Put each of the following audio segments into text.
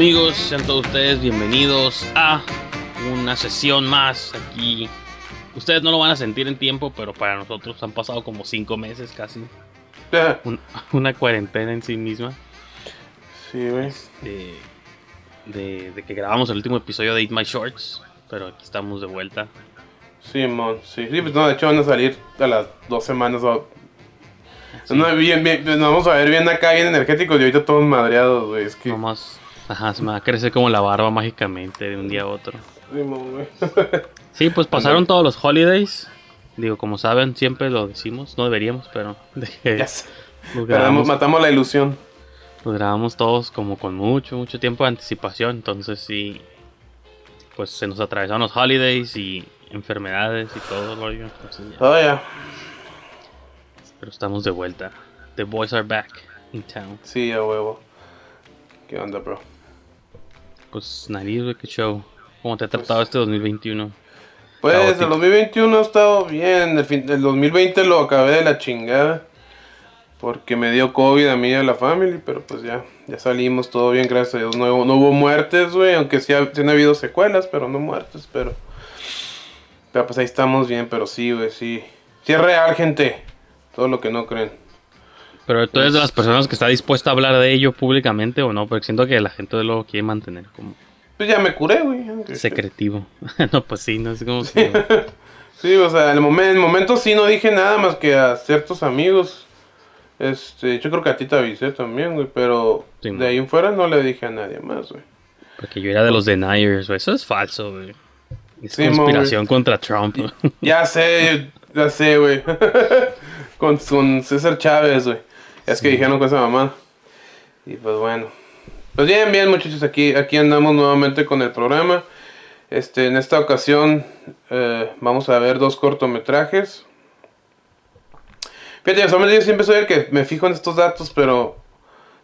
Amigos? Sean todos ustedes bienvenidos a una sesión más aquí. Ustedes no lo van a sentir en tiempo, pero para nosotros han pasado como cinco meses casi. Un- una cuarentena en sí misma. Sí, güey. De, de- de que grabamos el último episodio de Eat My Shorts. Pero aquí estamos de vuelta. Sí, mon. Sí, sí, pues no, de hecho van a salir a las dos semanas. o- No, bien, bien, nos vamos a ver bien acá, bien energéticos y ahorita todos madreados, güey. Es que. Nomás. Ajá, se me va a crecer como la barba mágicamente de un día a otro. Sí, pues pasaron todos los holidays. Digo, como saben, siempre lo decimos. No deberíamos, pero Perdemos, grabamos, matamos la ilusión. los grabamos todos como con mucho, mucho tiempo de anticipación. Entonces sí, pues se nos atravesaron los holidays y enfermedades y todo rollo. Oh, ya. pero estamos de vuelta. The boys are back in town. Sí, a huevo. ¿Qué onda, bro? Pues nariz, güey, qué show. ¿Cómo te ha tratado este 2021? Pues Caótico. el 2021 ha estado bien. El, fin, el 2020 lo acabé de la chingada. Porque me dio COVID a mí y a la familia. Pero pues ya, ya salimos todo bien, gracias a Dios. No, hubo- no hubo muertes, güey. Aunque sí, ha- sí han habido secuelas, pero no muertes. Pero, pero pues ahí estamos bien. Pero sí, güey, sí. Sí es real, gente. Todo lo que no creen. Pero tú eres de las personas que está dispuesta a hablar de ello públicamente o no, porque siento que la gente lo quiere mantener como Pues ya me curé, güey. secretivo. no, pues sí, no es como que... Sí, o sea, en el, momen- en el momento sí no dije nada más que a ciertos amigos. Este, yo creo que a ti te avisé también, güey, pero Sí, de ahí en fuera no le dije a nadie más, güey. Porque yo era de los deniers, güey. Eso es falso, güey. Es Sí, conspiración contra Trump. Ya sé, ya sé, güey. con, con César Chávez, güey. Es que dijeron con esa mamá. Y pues bueno. Pues bien, bien, muchachos, aquí, aquí andamos nuevamente con el programa. Este, en esta ocasión eh, vamos a ver dos cortometrajes. Fíjate, solamente yo siempre soy el que me fijo en estos datos, pero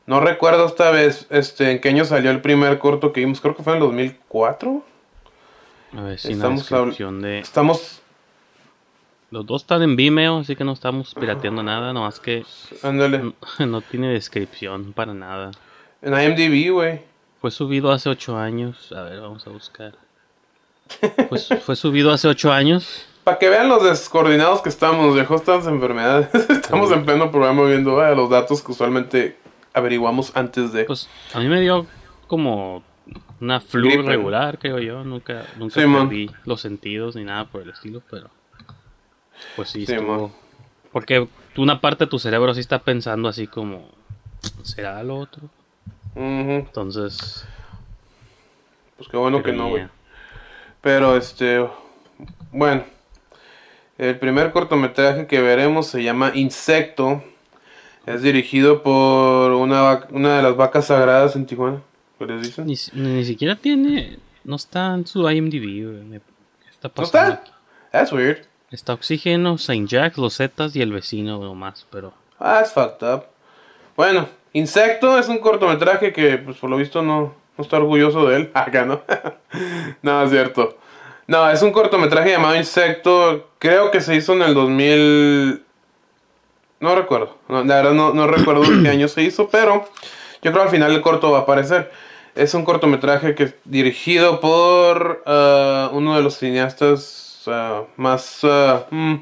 no recuerdo esta vez este, en qué año salió el primer corto que vimos. Creo que fue en el 2004. A ver si una Estamos habl- descripción de... Estamos, Los dos están en Vimeo, así que no estamos pirateando nada, nomás que ándale, no, no tiene descripción para nada. en IMDb, güey. Fue subido hace ocho años. A ver, vamos a buscar. Pues fue subido hace ocho años. Para que vean los descoordinados que estamos, dejó estas enfermedades. estamos en pleno programa viendo los datos que usualmente averiguamos antes de. Pues a mí me dio como una flu Gripe, ¿no? regular, creo yo. Nunca, nunca Sí, perdí los sentidos ni nada por el estilo, pero pues sí, Sí, estuvo-. Porque una parte de tu cerebro sí está pensando así como, ¿será lo otro? Entonces, Pues qué bueno que no, güey. Pero este. Bueno. El primer cortometraje que veremos se llama Insecto. Es dirigido por una, una de las vacas sagradas en Tijuana. ¿Qué les dicen? Ni, ni siquiera tiene, no está en su IMDb, güey. Me- ¿Qué está ¿No está? aquí? That's weird. Está Oxígeno, Saint Jack, Los Zetas y El Vecino nomás, pero... Ah, it's fucked up. Bueno, Insecto es un cortometraje que, pues por lo visto, no, no está orgulloso de él. Acá, ¿no? no, es cierto. No, es un cortometraje llamado Insecto. Creo que se hizo en el 2000. No recuerdo. La verdad no, no recuerdo qué año se hizo, pero yo creo al final el corto va a aparecer. Es un cortometraje que es dirigido por ah, uno de los cineastas más, mm,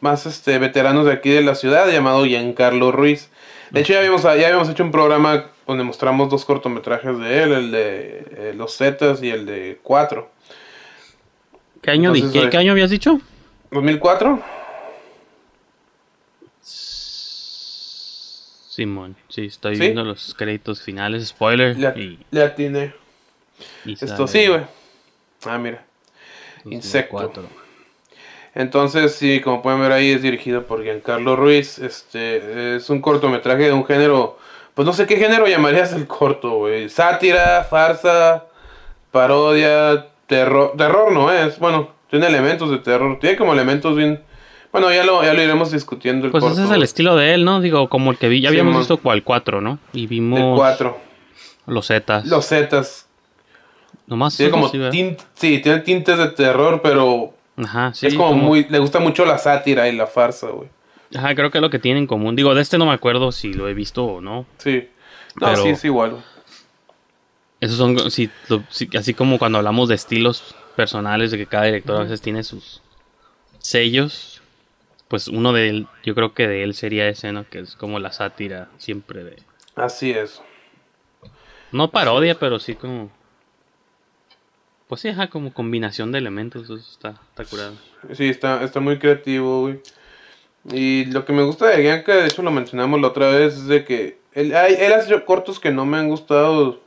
más este, veteranos de aquí de la ciudad, llamado Giancarlo Ruiz. De hecho, ya habíamos, ya habíamos hecho un programa donde mostramos dos cortometrajes de él, el de eh, Los Zetas y el de Cuatro. ¿Qué año, Entonces, ¿qué, qué año habías dicho? ¿2004? Simón, sí, estoy ¿Sí? viendo los créditos finales, spoiler. Le, y le atiné. Y Esto sale sí, güey. Ah, mira. 2004. Insecto. Entonces, sí, como pueden ver ahí, es dirigido por Giancarlo Ruiz. Este es un cortometraje de un género. Pues no sé qué género llamarías el corto, güey. Sátira, farsa, parodia, terror. Terror no es. Bueno, tiene elementos de terror. Tiene como elementos bien. Bueno, ya lo, ya lo iremos discutiendo el Pues corto. ese es el estilo de él, ¿no? Digo, como el que vi. Ya Sí, habíamos visto cual 4, ¿no? Y vimos De cuatro. los Zetas. Los Zetas. Nomás Tiene como sí, ¿verdad? tint, sí, tiene tintes de terror, pero Ajá, sí. es como, muy. Le gusta mucho la sátira y la farsa, güey. Ajá, creo que es lo que tienen en común. Digo, de este no me acuerdo si lo he visto o no. Sí. No, Pero- sí, es igual. Esos son, sí, lo- sí, así como cuando hablamos de estilos personales, de que cada director a veces tiene sus sellos. Pues uno de él, yo creo que de él sería ese, ¿no? Que es como la sátira siempre de... Así es. No parodia, pero sí como... Pues sí, como combinación de elementos, eso está, está curado. Sí, está, está muy creativo. Y lo que me gusta de Bianca, de hecho lo mencionamos la otra vez, es de que él, hay, él ha hecho cortos que no me han gustado.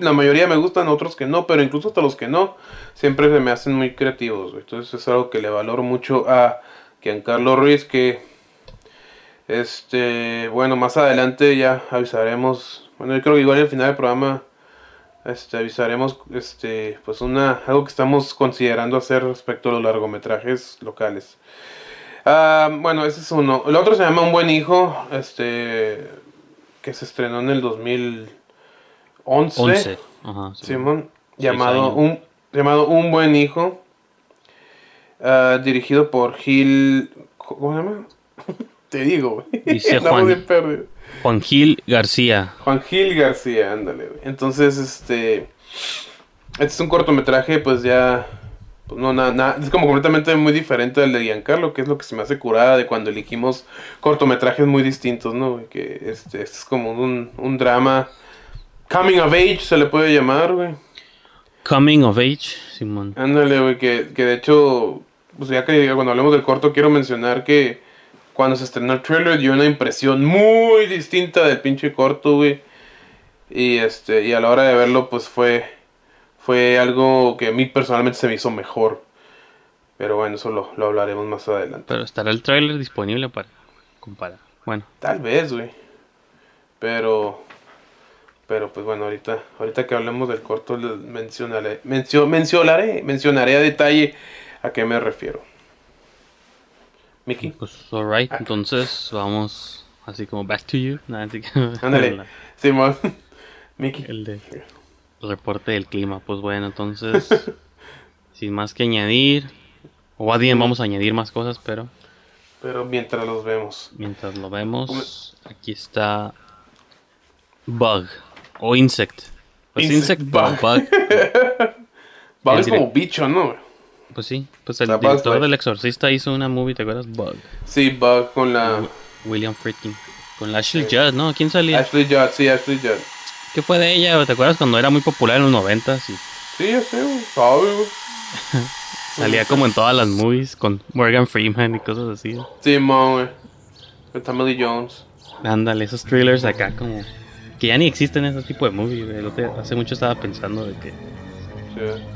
La mayoría me gustan, otros que no, pero incluso hasta los que no, siempre se me hacen muy creativos. Entonces es algo que le valoro mucho a Giancarlo Ruiz, que, este, bueno, más adelante ya avisaremos. Bueno, yo creo que igual al final del programa este, avisaremos este, pues una, algo que estamos considerando hacer respecto a los largometrajes locales. Ah, bueno, ese es uno. El otro se llama Un buen hijo, este, que se estrenó en el 2011. 11. Ajá, sí. Simón, llamado un, llamado Un buen hijo, ah, dirigido por Gil, ¿cómo se llama? Te digo, güey. Dice Juan. Juan Gil García. Juan Gil García, ándale, güey. Entonces, este. Este es un cortometraje, pues ya. Pues no, nada, nada. Es como completamente muy diferente al de Giancarlo, que es lo que se me hace curada de cuando elegimos cortometrajes muy distintos, ¿no? Que este, este es como un, un drama. Coming of age se le puede llamar, güey. Coming of Age, Simón. Ándale, güey, que, que de hecho, pues ya que cuando hablemos del corto, quiero mencionar que cuando se estrenó el trailer dio una impresión muy distinta del pinche corto, güey. Y este, y a la hora de verlo, pues fue, fue algo que a mí personalmente se me hizo mejor. Pero bueno, eso lo, lo hablaremos más adelante. Pero estará el tráiler disponible para comparar. Bueno, Tal vez, güey. Pero, pero pues bueno, ahorita, ahorita que hablemos del corto mencionaré, mencio- mencionaré, mencionaré a detalle a qué me refiero. Mickey, pues alright, entonces vamos así como back to you. Nada, así que- ándale, Simón, Mickey. El de reporte del clima. Pues bueno, entonces sin más que añadir, o más bien vamos a añadir más cosas, pero Pero mientras los vemos. mientras lo vemos, aquí está Bug o Insect. Pues Insect, Bug. Bug. El es como bicho, ¿no? Pues sí, pues el Bug's director Life. del Exorcista hizo una movie, ¿te acuerdas? Bug. Sí, Bug con la William Friedkin. Con la Ashley Judd, ¿no? ¿Quién salía? Ashley Judd, sí, Ashley Judd. ¿Qué fue de ella? ¿Te acuerdas cuando era muy popular en los noventas? Y Sí, ya sé, salía como en todas las movies con Morgan Freeman y cosas así. Con Tommy Lee Jones. Ándale, esos thrillers acá como... Que ya ni existen ese tipo de movies. Hace mucho estaba pensando de que... Sí,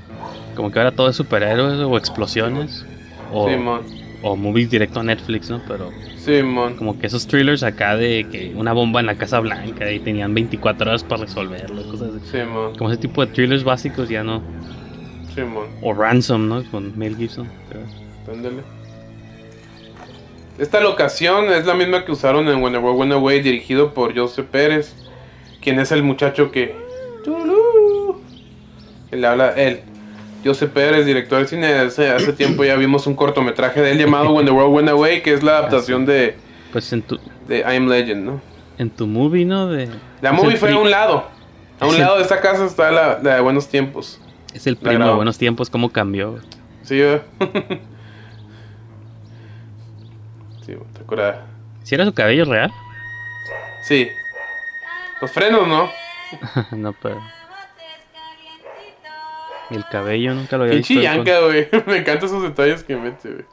Como que ahora todo es superhéroes o explosiones. O, Simón. o movies directo a Netflix, ¿no? Pero Simón. como que esos thrillers acá de que una bomba en la Casa Blanca y tenían 24 horas para resolverlo. Cosas así. Simón. Como ese tipo de thrillers básicos ya no... Simón. O Ransom, ¿no? Con Mel Gibson. Ándale. Esta locación es la misma que usaron en When World Went Away, dirigido por Joseph Pérez, quien es el muchacho que. Que le habla él. Joseph Pérez, director de cine, hace, hace tiempo ya vimos un cortometraje de él llamado When the World Went Away, que es la adaptación de, Pues en tu, de I Am Legend, ¿no? en tu movie, ¿no? De, La movie fue a un lado. A un el- lado de esta casa está la, la de Buenos Tiempos. Es el primo de. Buenos Tiempos, cómo cambió. Sí, sí, te acuerdas. ¿Si era su cabello real? Sí. Los frenos, ¿no? no, pero. El cabello nunca lo había visto. Pinche güey. Me encantan esos detalles que mete, güey.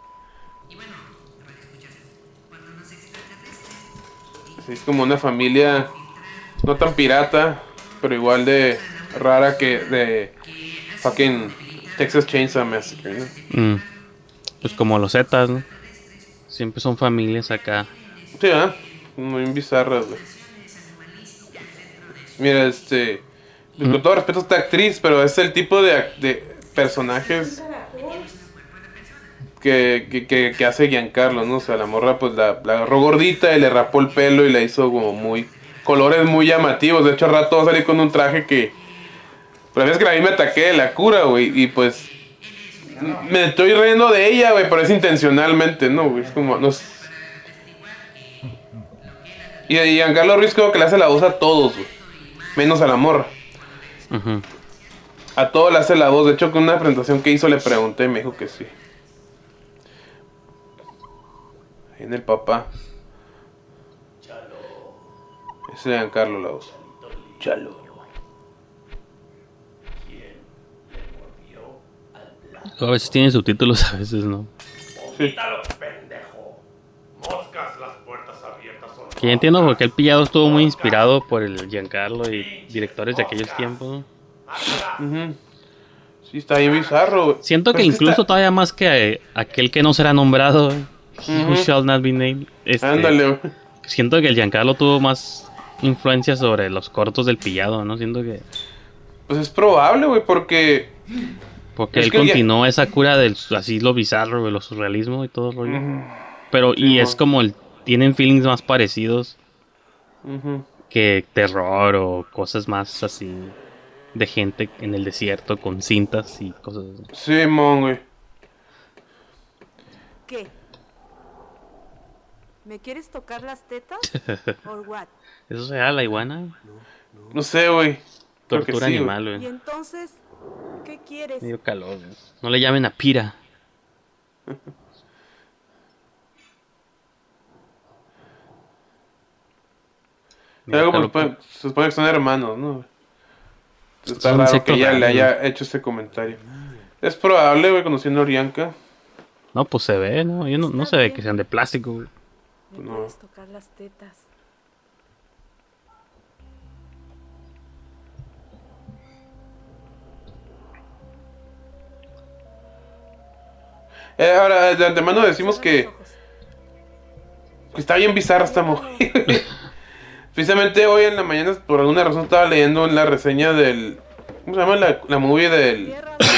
Sí, es como una familia no tan pirata, pero igual de rara que de fucking Texas Chainsaw Massacre, ¿no? Mm. Pues como los Zetas, ¿no? Siempre son familias acá. Sí, ¿verdad? Muy bizarras, güey. Mira, este. Pues, Con todo respeto a esta actriz, pero es el tipo de, de personajes que, que, que, que hace Giancarlo, ¿no? O sea, la morra, pues la, la agarró gordita y le rapó el pelo y la hizo como muy. colores muy llamativos. De hecho, al rato va a salir con un traje que. Pero la vez que la vi me ataqué de la cura, güey. Y pues. Me estoy riendo de ella, güey, pero es intencionalmente, ¿no? güey? Es como. No, y Giancarlo Ruiz creo que le hace la voz a todos, güey. Menos a la morra. Ujú. A todos le hace la voz. De hecho, con una presentación que hizo le pregunté y me dijo que sí. Ahí en el papá. Ese es Giancarlo la voz. Chalo. A veces tienen subtítulos, a veces no. Sí. Que ya entiendo porque el pillado estuvo muy inspirado por el Giancarlo y directores de aquellos tiempos. Sí, está bien bizarro, güey. Siento que incluso está- todavía más que aquel que no será nombrado, eh, Who Shall Not Be Named. este, Ándale, güey. Siento que el Giancarlo tuvo más influencia sobre los cortos del pillado, ¿no? Siento que. Pues es probable, güey, porque. Porque Es él ya- continuó esa cura del así lo bizarro, de lo surrealismo y todo el rollo. Pero, y es como el. Tienen feelings más parecidos Ujú. que terror o cosas más así de gente en el desierto con cintas y cosas así. Sí, mon, güey. ¿Qué? ¿Me quieres tocar las tetas? ¿Or what? ¿Eso será la iguana? No sé, güey. Creo que Tortura sí, güey. animal, Y güey. entonces, ¿qué quieres? Medio calor. güey. No le llamen a Pira. Algo calor. porque se supone que son hermanos, ¿no? Está Son raro que ella le haya hecho ese comentario. Es probable, güey, conociendo a Orianca. No, pues se ve, ¿no? Yo no, no se ve que sean de plástico, güey. ¿Me No. puedes tocar las tetas? Eh, ahora, de antemano decimos que, que está bien bizarra esta mujer. Precisamente hoy en la mañana, por alguna razón, estaba leyendo en la reseña del. ¿Cómo se llama la, la movie del,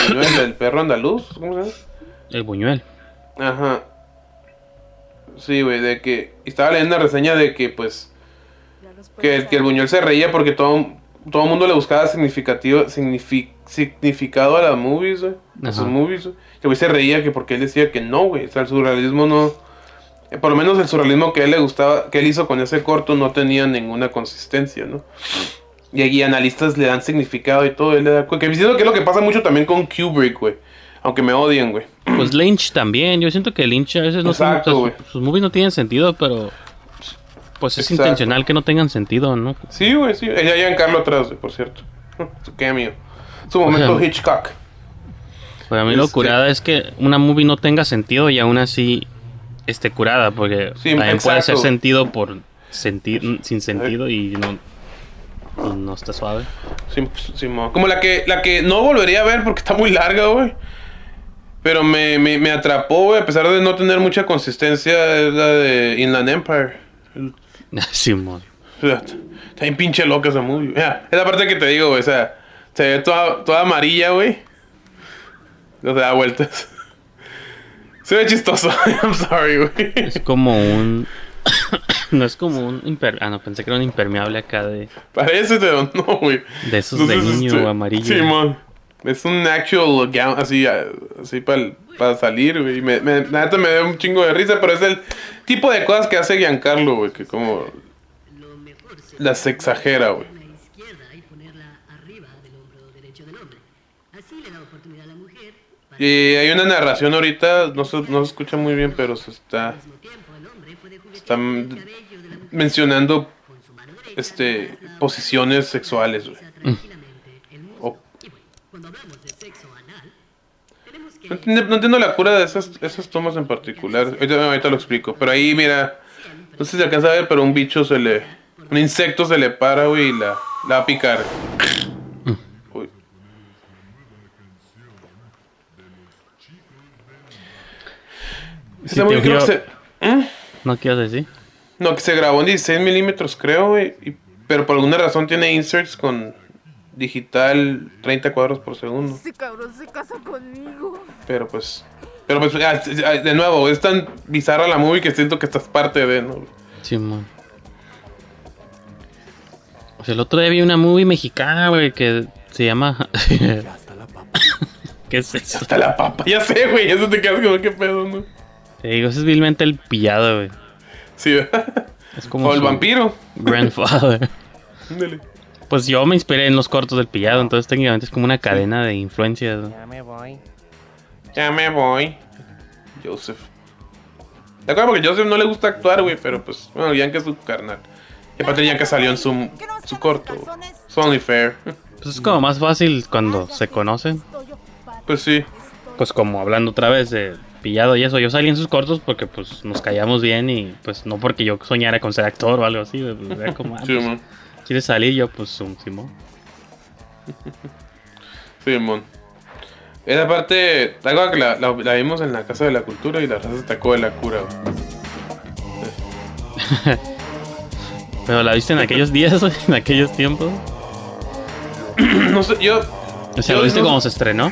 del, del perro andaluz? ¿Cómo se llama? El buñuel. Ajá. Sí, güey, de que. Estaba leyendo una reseña de que, pues. Que, que el. Buñuel se reía porque todo todo el mundo le buscaba significativo, signifi- significado a las movies, güey. A sus movies, güey. Que güey se reía que porque él decía que no, güey. O sea, el surrealismo no. Por lo menos el surrealismo que él le gustaba, que él hizo con ese corto, no tenía ninguna consistencia, ¿no? Y aquí analistas le dan significado y todo. Él le da, que me siento que es lo que pasa mucho también con Kubrick, güey. Aunque me odien, güey. Pues Lynch también. Yo siento que Lynch a veces no son- Exacto, o sea, sus, sus movies no tienen sentido, pero. Pues es Exacto. intencional que no tengan sentido, ¿no? Sí, güey, sí. Ella Giancarlo atrás, güey, por cierto. Su cameo. Su momento Ojalá. Hitchcock. Para mí lo Este- curada es que una movie no tenga sentido y aún así esté curada, porque Sí, también puede hacer sentido por sentir sin sentido y no, y no está suave. Sí, sí, mo- como la que, la que no volvería a ver porque está muy larga, güey. Pero me, me, me atrapó, güey, a pesar de no tener mucha consistencia, es la de Inland Empire. Simón. Está bien pinche loca esa movie. Mira, es la parte que te digo, güey. O sea, se ve toda, toda amarilla, güey. No se da vueltas. Se ve chistoso. I'm sorry, güey. Es como un. no es como un. imper- Ah, no, pensé que era un impermeable acá de, Parece, pero no, güey. de esos de niño amarillo. Sí, man. Es un actual gown, así, así para salir, güey. y Me, me, neta me da un chingo de risa, pero es el tipo de cosas que hace Giancarlo, güey, que como las exagera, güey. la izquierda y ponerla arriba del hombro derecho del hombre. Así le da oportunidad a la mujer para Y hay una narración ahorita, no se, no se escucha muy bien, pero se está mujer mencionando este posiciones sexuales, güey. que No entiendo, no entiendo la cura de esas, esas tomas en particular. Ahorita, ahorita lo explico. Pero ahí, mira, no sé si se alcanza a ver, pero un bicho se le. Un insecto se le para, güey, y la, la va a picar. Ese güey te creo que creo- se... ¿Mm? ¿No quiero decir? No, que se grabó en 16 milímetros, creo, güey. y- Pero por alguna razón tiene inserts con digital 30 cuadros por segundo. Ese cabrón se casa conmigo. Pero pues. Pero pues, ah, ah, de nuevo, es tan bizarra la movie que siento que estás parte de, ¿no? Simón. O sea, el otro día vi una movie mexicana, güey, que se llama. ¿Qué es eso? Hasta la papa. Ya sé, güey. Eso te quedas como, ¿qué pedo, no? Te digo, ese es vilmente el pillado, güey. Sí, ¿verdad? Es como O el vampiro. Grandfather. Pues yo me inspiré en los cortos del pillado, entonces técnicamente es como una cadena de influencias. ¿no? Ya me voy. Joseph. ¿Te acuerdas? Porque Joseph no le gusta actuar, güey. Pero pues, bueno, Yanka es su carnal. Y aparte, Yanka salió en su, su corto. It's only fair. Pues es como más fácil cuando se conocen. Pues sí. Pues como hablando otra vez de pillado y eso, yo salí en sus cortos porque pues nos callamos bien y pues no porque yo soñara con ser actor o algo así. pues, era como, ah, pues. ¿Quieres salir? Yo pues un Simón. Sí, mon. Esa parte, algo que la, la- la vimos en la Casa de la Cultura y la raza se tacó de la cura. Pero la viste en aquellos días, en aquellos tiempos. No sé, yo. O sea, yo ¿lo viste no- cuando se estrenó?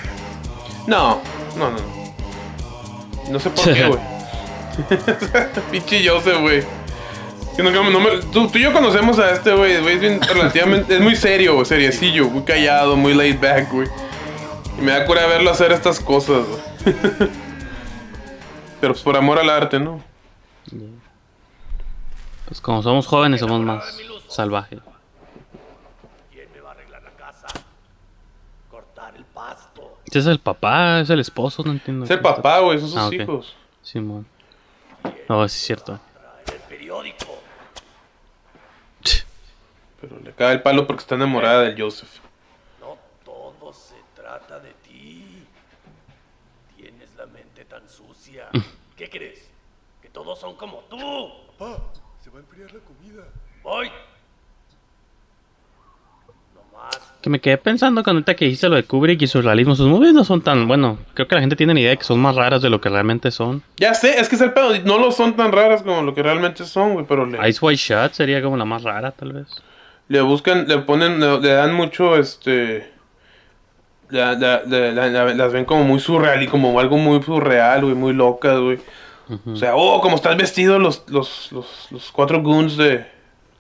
No, no, no. No, sé por qué, güey. Pinche Joseph, güey. Que no- no me- tú, tú y yo conocemos a este, güey. güey, Es bien relativamente. Es muy serio, güey, seriecillo, muy callado, muy laid back, güey. Y me da cura verlo hacer estas cosas, güey. Pero pues por amor al arte, ¿no? Pues como somos jóvenes, somos más salvajes. Ese es el papá, es el esposo, no entiendo. Es el papá, güey, son sus Ah, hijos. Simón. No, sí es cierto. Pero le cae el palo porque está enamorada del Joseph. Todo se trata de ti. Tienes la mente tan sucia. ¿Qué crees? ¿Que todos son como tú? Papá, se va a enfriar la comida. Voy. Que me quedé pensando cuando ahorita que dijiste lo de Kubrick y su realismo, sus movies no son tan, bueno, creo que la gente tiene la idea de que son más raras de lo que realmente son. Ya sé, es que es el pedo. No lo son tan raras como lo que realmente son, güey. Pero le, Ice White Shot sería como la más rara, tal vez. le buscan, le ponen, le, le dan mucho, este. la- la- la- la- la- las ven como muy surreal y como algo muy surreal, güey, muy locas, güey. O sea, oh, como están vestidos los, los, los, los cuatro goons de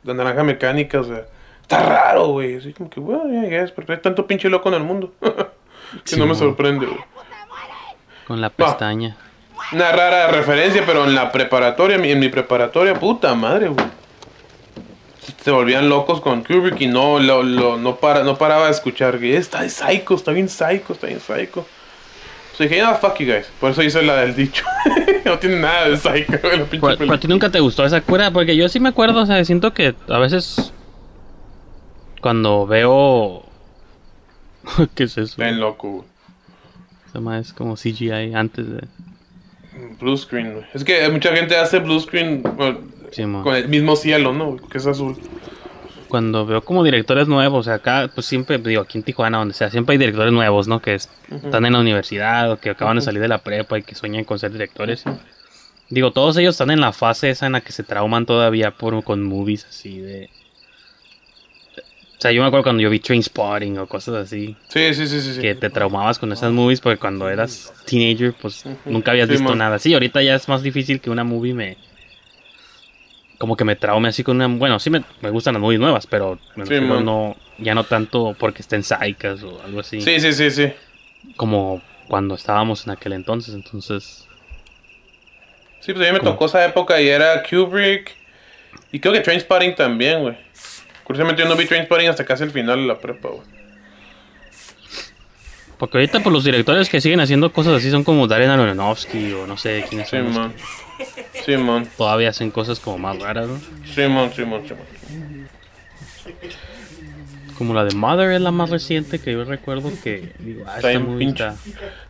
la naranja mecánica, o sea, está raro, güey. Así como que, bueno, ya, ya es, porque hay tanto pinche loco en el mundo. que no me sorprende, güey. Con la pestaña. Una rara referencia, pero en la preparatoria, en mi preparatoria, puta madre, güey. Se volvían locos con Kubrick y no, lo, lo- no, para, no paraba de escuchar que está de psycho, está bien psycho, está bien psycho. Entonces dije, no, fuck you guys. Por eso hice la del dicho. no tiene nada de psycho, güey, la pinche Pero, pero a ti nunca te gustó esa cura, porque yo sí me acuerdo, o sea, siento que a veces cuando veo... ¿Qué es eso? Bien loco, llama es como CGI antes de... Blue screen, güey. Es que mucha gente hace blue screen bueno, con el mismo cielo, ¿no? Que es azul. Cuando veo como directores nuevos, o sea, acá, pues siempre, digo, aquí en Tijuana, donde sea, siempre hay directores nuevos, ¿no? Que es- están en la universidad o que acaban de salir de la prepa y que sueñan con ser directores. Digo, todos ellos están en la fase esa en la que se trauman todavía por, con movies así de... O sea, yo me acuerdo cuando yo vi Trainspotting o cosas así. Sí, sí, sí, sí. Que te traumabas con esas movies porque cuando eras teenager, pues nunca habías Sí, visto man. nada. Sí, ahorita ya es más difícil que una movie me... Como que me traume así con una... Bueno, sí me, me gustan las movies nuevas, pero me Sí, no, ya no tanto porque estén psychas o algo así. Sí, sí, sí, sí. Como cuando estábamos en aquel entonces, entonces... Sí, pues a mí me ¿Cómo? tocó esa época y era Kubrick. Y creo que Trainspotting también, güey. Curiosamente yo no vi Trainspotting hasta casi el final de la prepa, güey. Porque ahorita pues los directores que siguen haciendo cosas así son como Darren Aronofsky o no sé Sí, los man. Sí, man. que Todavía hacen cosas como más raras, ¿no? Sí, man, sí, man, sí, man. Como la de Mother es la más reciente que yo recuerdo que... Digo, ah, Está bien pinche. está,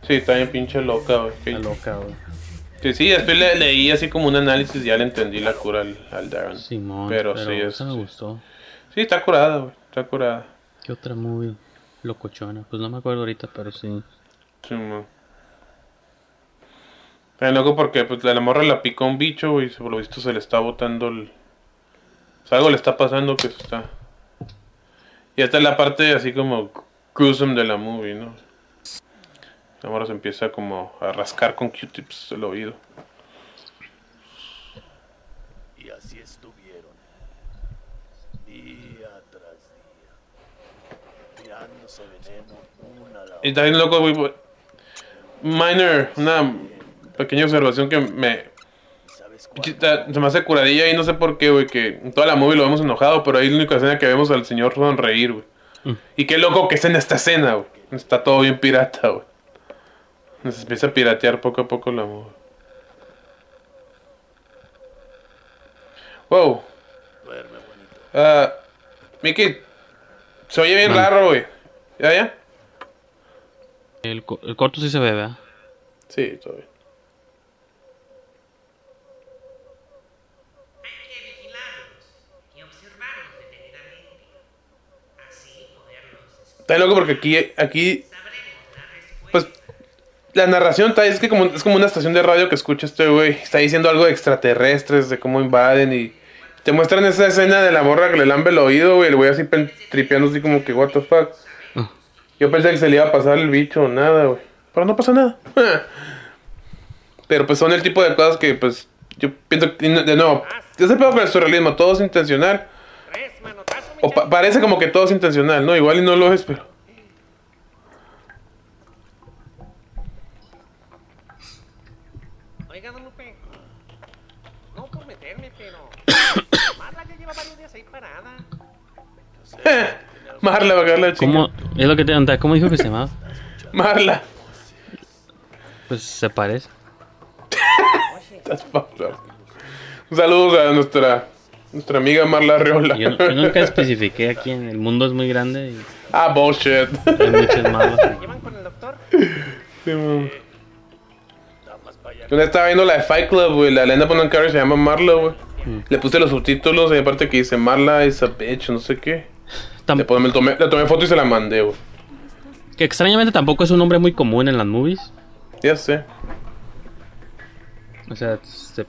Sí, está bien pinche loca, güey. Está loca, güey. Sí, después le, leí así como un análisis y ya le entendí la cura al, al Darren. Simón, pero, pero sí, es, me gustó. sí, está curada, güey. Está curada. ¿Qué otra movie? Locochona. Pues no me acuerdo ahorita, pero sí. Sí, man. Pero loco porque pues, la morra la picó un bicho, güey. y Por lo visto se le está botando el. O sea, algo le está pasando que se está. Y esta es la parte así como gruesome de la movie, ¿no? La morra se empieza como a rascar con Q-tips el oído. Y así estuvieron. Día tras día. Tirándose veneno una a la Y también loco, güey. güey, Minor, una pequeña observación que me. Se me hace curadilla y no sé por qué, güey, que en toda la movie lo vemos enojado, pero ahí la única escena que vemos al señor sonreír, güey. Y qué loco que es en esta escena, güey. Está todo bien pirata, güey. Se empieza a piratear poco a poco la movie. Wow. Ah, Mickey, se oye bien raro, güey. ¿Ya, ya? El, el corto sí se ve, ¿verdad? Sí, bien. Está loco porque aquí, aquí, pues, la narración está, es que como, es como una estación de radio que escucha este güey, está diciendo algo de extraterrestres, de cómo invaden y te muestran esa escena de la morra que le lambe el oído, güey, el güey así tripeando así como que, what the fuck. Yo pensé que se le iba a pasar el bicho o nada, güey, pero no pasa nada. Pero pues son el tipo de cosas que, pues, yo pienso que, de nuevo, ese pedo con el surrealismo, todo es intencional. O pa- parece como que todo es intencional, ¿no? Igual y no lo es, pero... Oiga, don Lupe. No por meterme, pero. Marla ya lleva varios días ahí parada. Marla, va a la chica. ¿Cómo? Es lo que te preguntaba, ¿cómo dijo que se llamaba? Marla. Pues se parece. Un saludo a nuestra, nuestra amiga Marla Arreola. Yo, yo nunca especifiqué aquí en el mundo es muy grande y Ah, bullshit. hay muchas malas. Sí, man. Yo estaba viendo la de Fight Club, güey. La Elena Bonham Carter se llama Marla, güey. Le puse los subtítulos y aparte que dice Marla is a bitch, no sé qué. Le, pon- le tomé, le tomé foto y se la mandé, güey. Que extrañamente tampoco es un nombre muy común en las movies. Ya sé. O sea, se-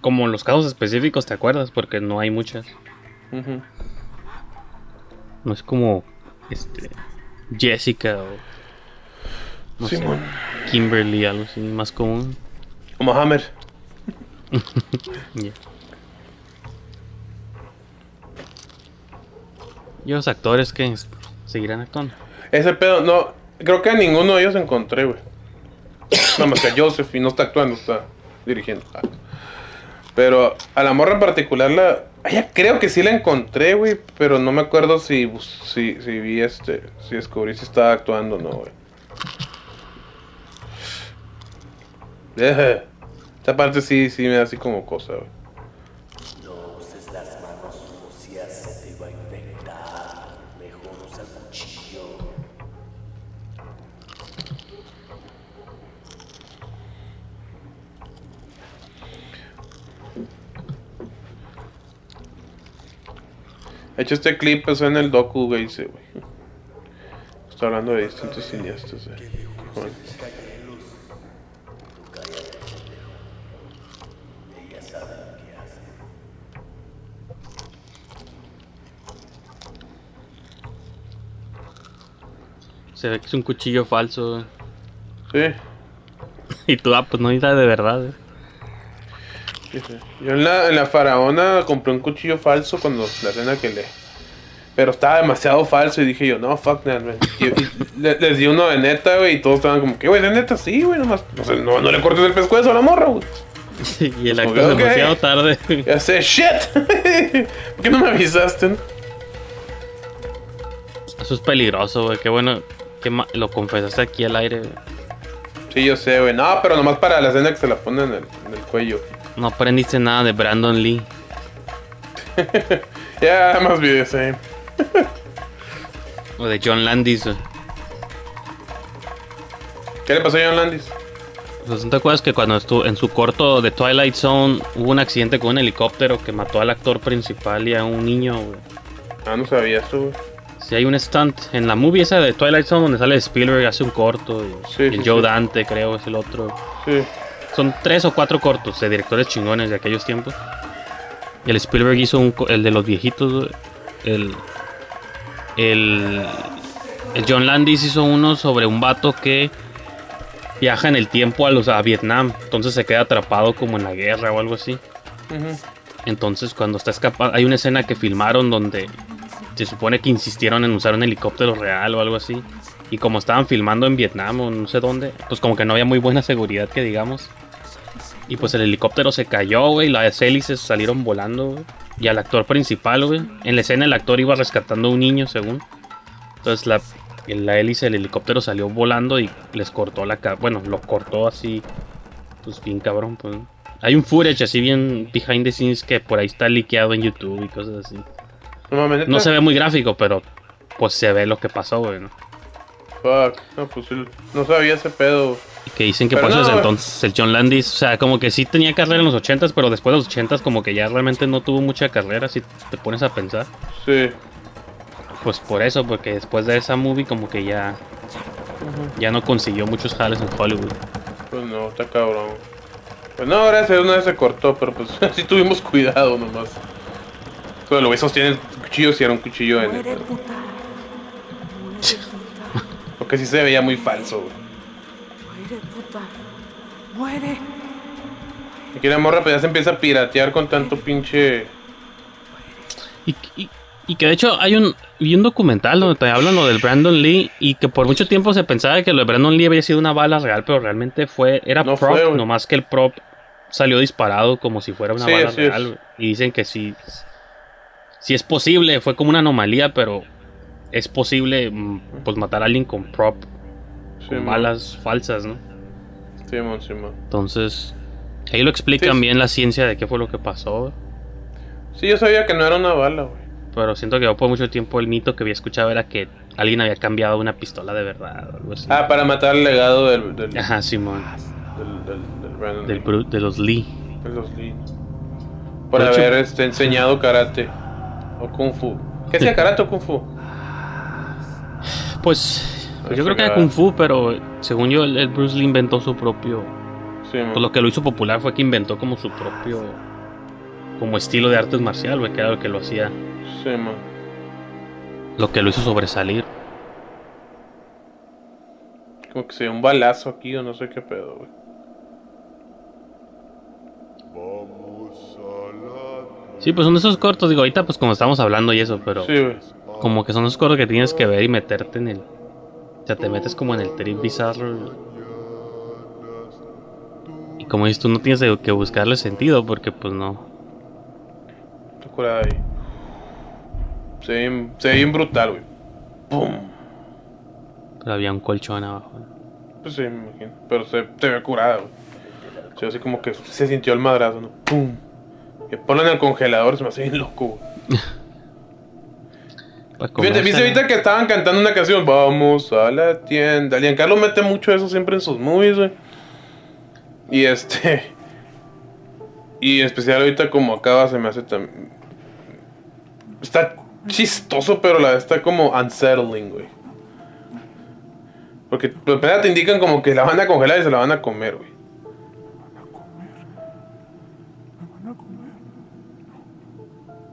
como en los casos específicos, ¿te acuerdas? Porque no hay muchas. No es como este Jessica o no sé, Simón. Kimberly, algo así más común. O Mohamed. Ya. ¿Y los actores que seguirán actuando? Ese pedo, no. Creo que a ninguno de ellos encontré, güey. Nada más que a Joseph y no está actuando, está dirigiendo. Ah. Pero a la morra en particular, la. a ella creo que sí la encontré, güey. Pero no me acuerdo si, si, si vi este. Si descubrí si estaba actuando o no, güey. Esta parte sí, sí me da así como cosa, güey. De hecho, este clip es en el docu, güey, dice, güey. Está hablando de distintos cineastas, eh. Bueno. Se ve que es un cuchillo falso. Sí. Y tú, ah, pues no era de verdad. eh. Yo en la, en la faraona compré un cuchillo falso cuando la escena que le. Pero estaba demasiado falso y dije yo, no, fuck that, man. Y, y le- les di uno de neta, güey, y todos estaban como que, güey, de neta, sí, güey, nomás. No, no, no le cortes el pescuezo a la morra, güey. y el acto es demasiado tarde. Ya sé, shit. ¿Por qué no me avisaste? no? Eso es peligroso, güey. Qué bueno que ma- lo confesaste aquí al aire. güey. Sí, yo sé, güey. No, pero nomás para la escena que se la pone en el, en el cuello. No aprendiste nada de Brandon Lee. Ya, más videos, eh. O de John Landis. ¿Qué le pasó a John Landis? Pues, ¿No te acuerdas que cuando estuvo en su corto de Twilight Zone hubo un accidente con un helicóptero que mató al actor principal y a un niño, güey? Ah, no sabía eso. Sí, hay un stunt en la movie esa de Twilight Zone donde sale Spielberg, hace un corto. Y, Sí, y el sí, Joe. Dante, creo, es el otro. Sí. Son tres o cuatro cortos de directores chingones de aquellos tiempos. Y el Spielberg hizo un, el de los viejitos, el, el, el John Landis hizo uno sobre un vato que viaja en el tiempo a, los, a Vietnam, entonces se queda atrapado como en la guerra o algo así. Entonces cuando está escapando, hay una escena que filmaron donde se supone que insistieron en usar un helicóptero real o algo así. Y como estaban filmando en Vietnam o no sé dónde, pues como que no había muy buena seguridad que digamos. Y pues el helicóptero se cayó, güey, las hélices salieron volando, güey. Y al actor principal, güey. En la escena el actor iba rescatando a un niño, según. Entonces la, en la hélice del helicóptero salió volando y les cortó la cabeza. Bueno, lo cortó así. Pues bien cabrón, pues. Hay un footage así bien behind the scenes que por ahí está liqueado en YouTube y cosas así. No se ve muy gráfico, pero pues se ve lo que pasó, güey, ¿no? Fuck. No, pues no sabía ese pedo. Y que dicen que Pero por eso no, desde entonces el John Landis, o sea, como que sí tenía carrera en los 80s, pero después de los 80s como que ya realmente no tuvo mucha carrera, si te pones a pensar. Sí. Pues por eso, porque después de esa movie como que ya ya no consiguió muchos jales en Hollywood. Pues no, está cabrón. Pues no, gracias una vez se cortó, pero pues sí tuvimos cuidado nomás. Pero lo que sostiene el cuchillo si era un cuchillo en el. Porque sí se veía muy falso, güey. Muere. Y que la morra pues ya se empieza a piratear con tanto pinche. Y, y- y que de hecho hay un, vi un documental donde te hablan lo del Brandon Lee y que por mucho tiempo se pensaba que lo de Brandon Lee había sido una bala real, pero realmente fue, era No prop, fue, nomás que el prop salió disparado como si fuera una Sí, bala real. Y dicen que sí, sí es posible, fue como una anomalía, pero es posible mm, pues matar a alguien con prop, Sí, con balas falsas, ¿no? Simón, Simón. Entonces, ahí lo explican Sí. bien la ciencia de qué fue lo que pasó. Sí, yo sabía que no era una bala, güey. Pero siento que yo por mucho tiempo el mito que había escuchado era que alguien había cambiado una pistola de verdad o algo así. Ah, para matar el legado del. del, Ajá, Simón. del, del, del Brandon Del de los Lee. De los Lee. Por De hecho- haber este, enseñado karate. O kung fu. ¿Qué hacía karate o kung fu? Pues, pues yo creo que era. Kung Fu, pero según yo, el, el Bruce Lee inventó su propio. Sí. Pues lo que lo hizo popular fue que inventó como su propio. Como estilo de artes marcial, güey, que era lo que lo hacía. Sí, man. Lo que lo hizo sobresalir. Como que se dio un balazo aquí o no sé qué pedo, güey. Sí, pues son esos cortos, digo, ahorita pues como estamos hablando y eso, pero. Sí, güey. Como que son esos cortos que tienes que ver y meterte en el. O sea, te metes como en el trip bizarro. Y como dices tú, no tienes que buscarle sentido porque pues no. Ahí. Se ve bien, se ve bien brutal, güey. ¡Pum! Pero había un colchón abajo. Pues sí, me imagino. Pero se, se ve curada, güey. Sí, así como que se sintió el madrazo, ¿no? ¡Pum! Que ponlo en el congelador, se me hace bien loco, güey. Fíjate, viste ahorita que estaban cantando una canción, vamos a la tienda. Giancarlo mete mucho eso siempre en sus movies, güey. Y este. Y en especial ahorita como acaba se me hace tan. Está chistoso, pero la está como unsettling, güey. Porque primero te indican como que la van a congelar y se la van a comer, güey.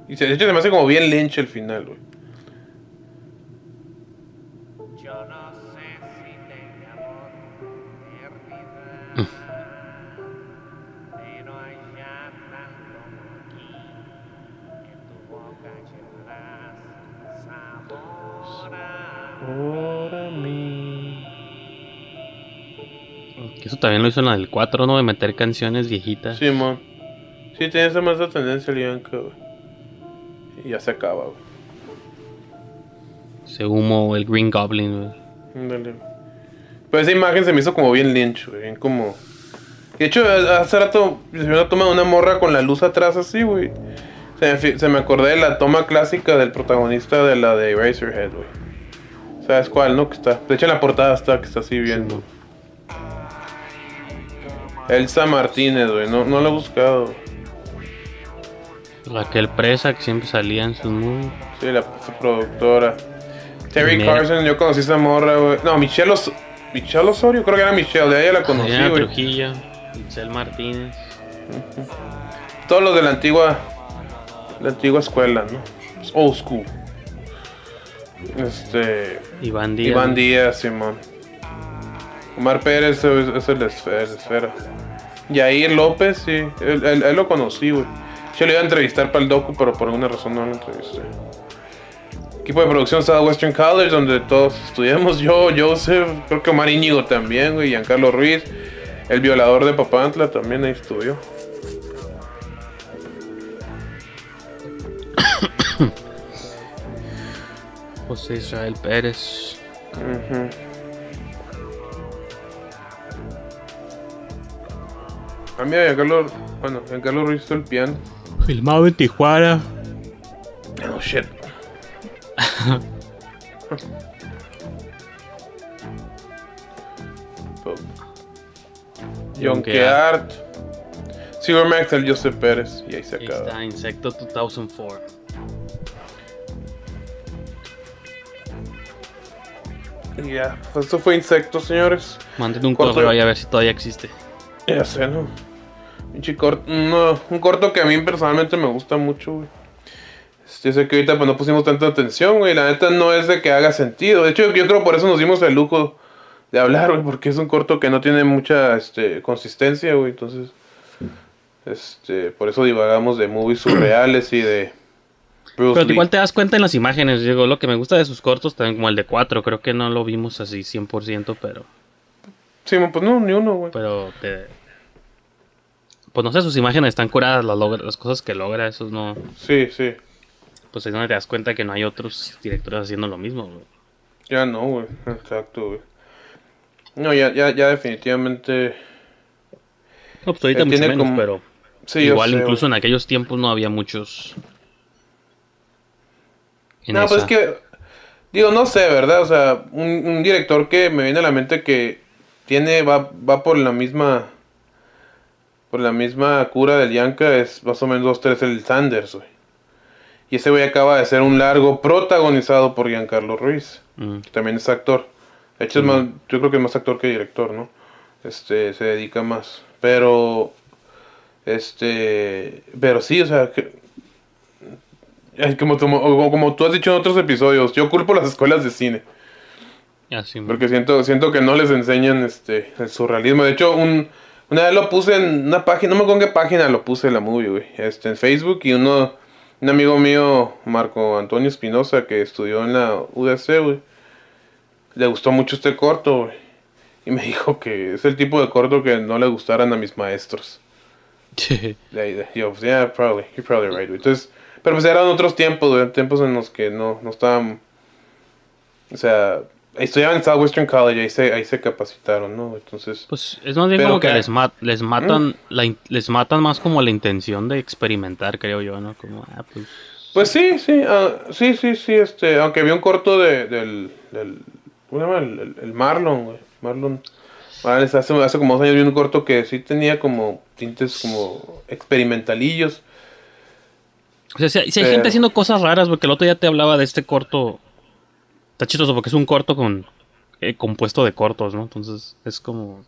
Y se, de hecho se me hace como bien lynch el final, güey. Ahora mí. Que eso también lo hizo en la del 4, ¿no? De meter canciones viejitas. Simón. Sí, tiene esa más tendencia el güey. Y ya se acaba, güey. Ese humo, el Green Goblin, güey. Ándale. Pero esa imagen se me hizo como bien lynch, güey. Bien como. De hecho, hace rato se vio una toma de una morra con la luz atrás así, güey. Se me, se me acordé de la toma clásica del protagonista de la de Eraserhead, güey. ¿Sabes cuál, no? Que está. De hecho, en la portada está, que está así viendo. Elsa Martínez, güey. No, no la he buscado. güey. Raquel Presa, que siempre salía en sus movies. Sí, la su productora. Terry Mira. Carson, yo conocí esa morra, güey. No, Michelle, Os- Michelle Osorio, creo que era Michelle, de ella la conocí, güey. Trujillo. Itzel Martínez. Todos los de la antigua, la antigua escuela, ¿no? Old school. Este. Iván Díaz. Iván Díaz, Simón. Omar Pérez es, es el esfera. el esfera. Yair López, sí. Él, él- él lo conocí, güey. Yo le iba a entrevistar para el docu, pero por alguna razón no lo entrevisté. Equipo de producción estaba Western College, donde todos estudiamos. Yo, Joseph, creo que Omar Íñigo también, güey. Giancarlo Ruiz. El violador de Papantla también ahí estudió. José Israel Pérez. Ujú. Ah, mira, Giancarlo, bueno, Giancarlo Ruiz hizo el piano. Filmado en Tijuana. Oh, shit. Yonkeart. Silver Max, el Joseph Pérez. Y ahí se Ahí acaba. está, Insecto 2004. Y ya, pues esto fue Insecto, señores. Manden un Corto- correo ahí a ver si todavía existe. Ya sé, ¿no? Pinche corto, no, un corto que a mí personalmente me gusta mucho, güey. Este, Yo sé que ahorita pues no pusimos tanta atención, güey. La neta no es de que haga sentido. De hecho, yo creo por eso nos dimos el lujo de hablar, güey. Porque es un corto que no tiene mucha este, consistencia, güey. Entonces, este, por eso divagamos de movies surreales y de Bruce Pero igual te das cuenta en las imágenes. Digo, lo que me gusta de sus cortos, también como el de 4, creo que no lo vimos así 100%, pero. Sí, pues no, ni uno, güey. Pero te. Pues no sé, sus imágenes están curadas, las, logra- las cosas que logra, esos no. Sí, sí. Pues ahí es donde te das cuenta que no hay otros directores haciendo lo mismo, güey. Ya no, güey. Exacto, güey. No, ya, ya, ya definitivamente. No, pues ahorita Él mucho menos, como- pero. Sí, yo igual sé, incluso en aquellos tiempos no había muchos. En No, pues es que. Digo, no sé, ¿verdad? O sea, un, un director que me viene a la mente que tiene. Va, va por la misma. Por la misma cura del Yanka es más o menos 2-3 el Sanders, güey. Y ese güey acaba de hacer un largo protagonizado por Giancarlo Ruiz. Mm. que también es actor. De hecho, es más, yo creo que es más actor que director, ¿no? Este, se dedica más. Pero, este, pero sí, o sea, que- ay, como, como, como- como tú has dicho en otros episodios, yo culpo las escuelas de cine. Así, Porque siento, siento que no les enseñan este, el surrealismo. De hecho, un, una vez lo puse en una página, no me acuerdo en qué página lo puse la movie, güey. Este, en Facebook y uno, un amigo mío, Marco Antonio Espinosa, que estudió en la UDC, güey. Le gustó mucho este corto, güey. Y me dijo que es el tipo de corto que no le gustaran a mis maestros. Yo, yeah, probably, you're probably right, güey. Entonces, pero pues eran otros tiempos, güey, tiempos en los que no, no estaban, o sea, estudiaban en Southwestern College, ahí se, ahí se capacitaron, ¿no? Entonces, Pues es más bien como que que- les, les matan la in- les matan más como la intención de experimentar, creo yo, ¿no? Como, ah, pues... pues sí, sí, ah, sí, sí, sí, este, aunque vi un corto de, del, del, ¿cómo se llama? El, el- el Marlon, güey, Marlon. Morales, hace, hace como dos años vi un corto que sí tenía como tintes como experimentalillos. O sea, si, hay- si hay Pero- gente haciendo cosas raras, porque el otro día te hablaba de este corto. Está chistoso porque es un corto con eh, compuesto de cortos, ¿no? Entonces es como...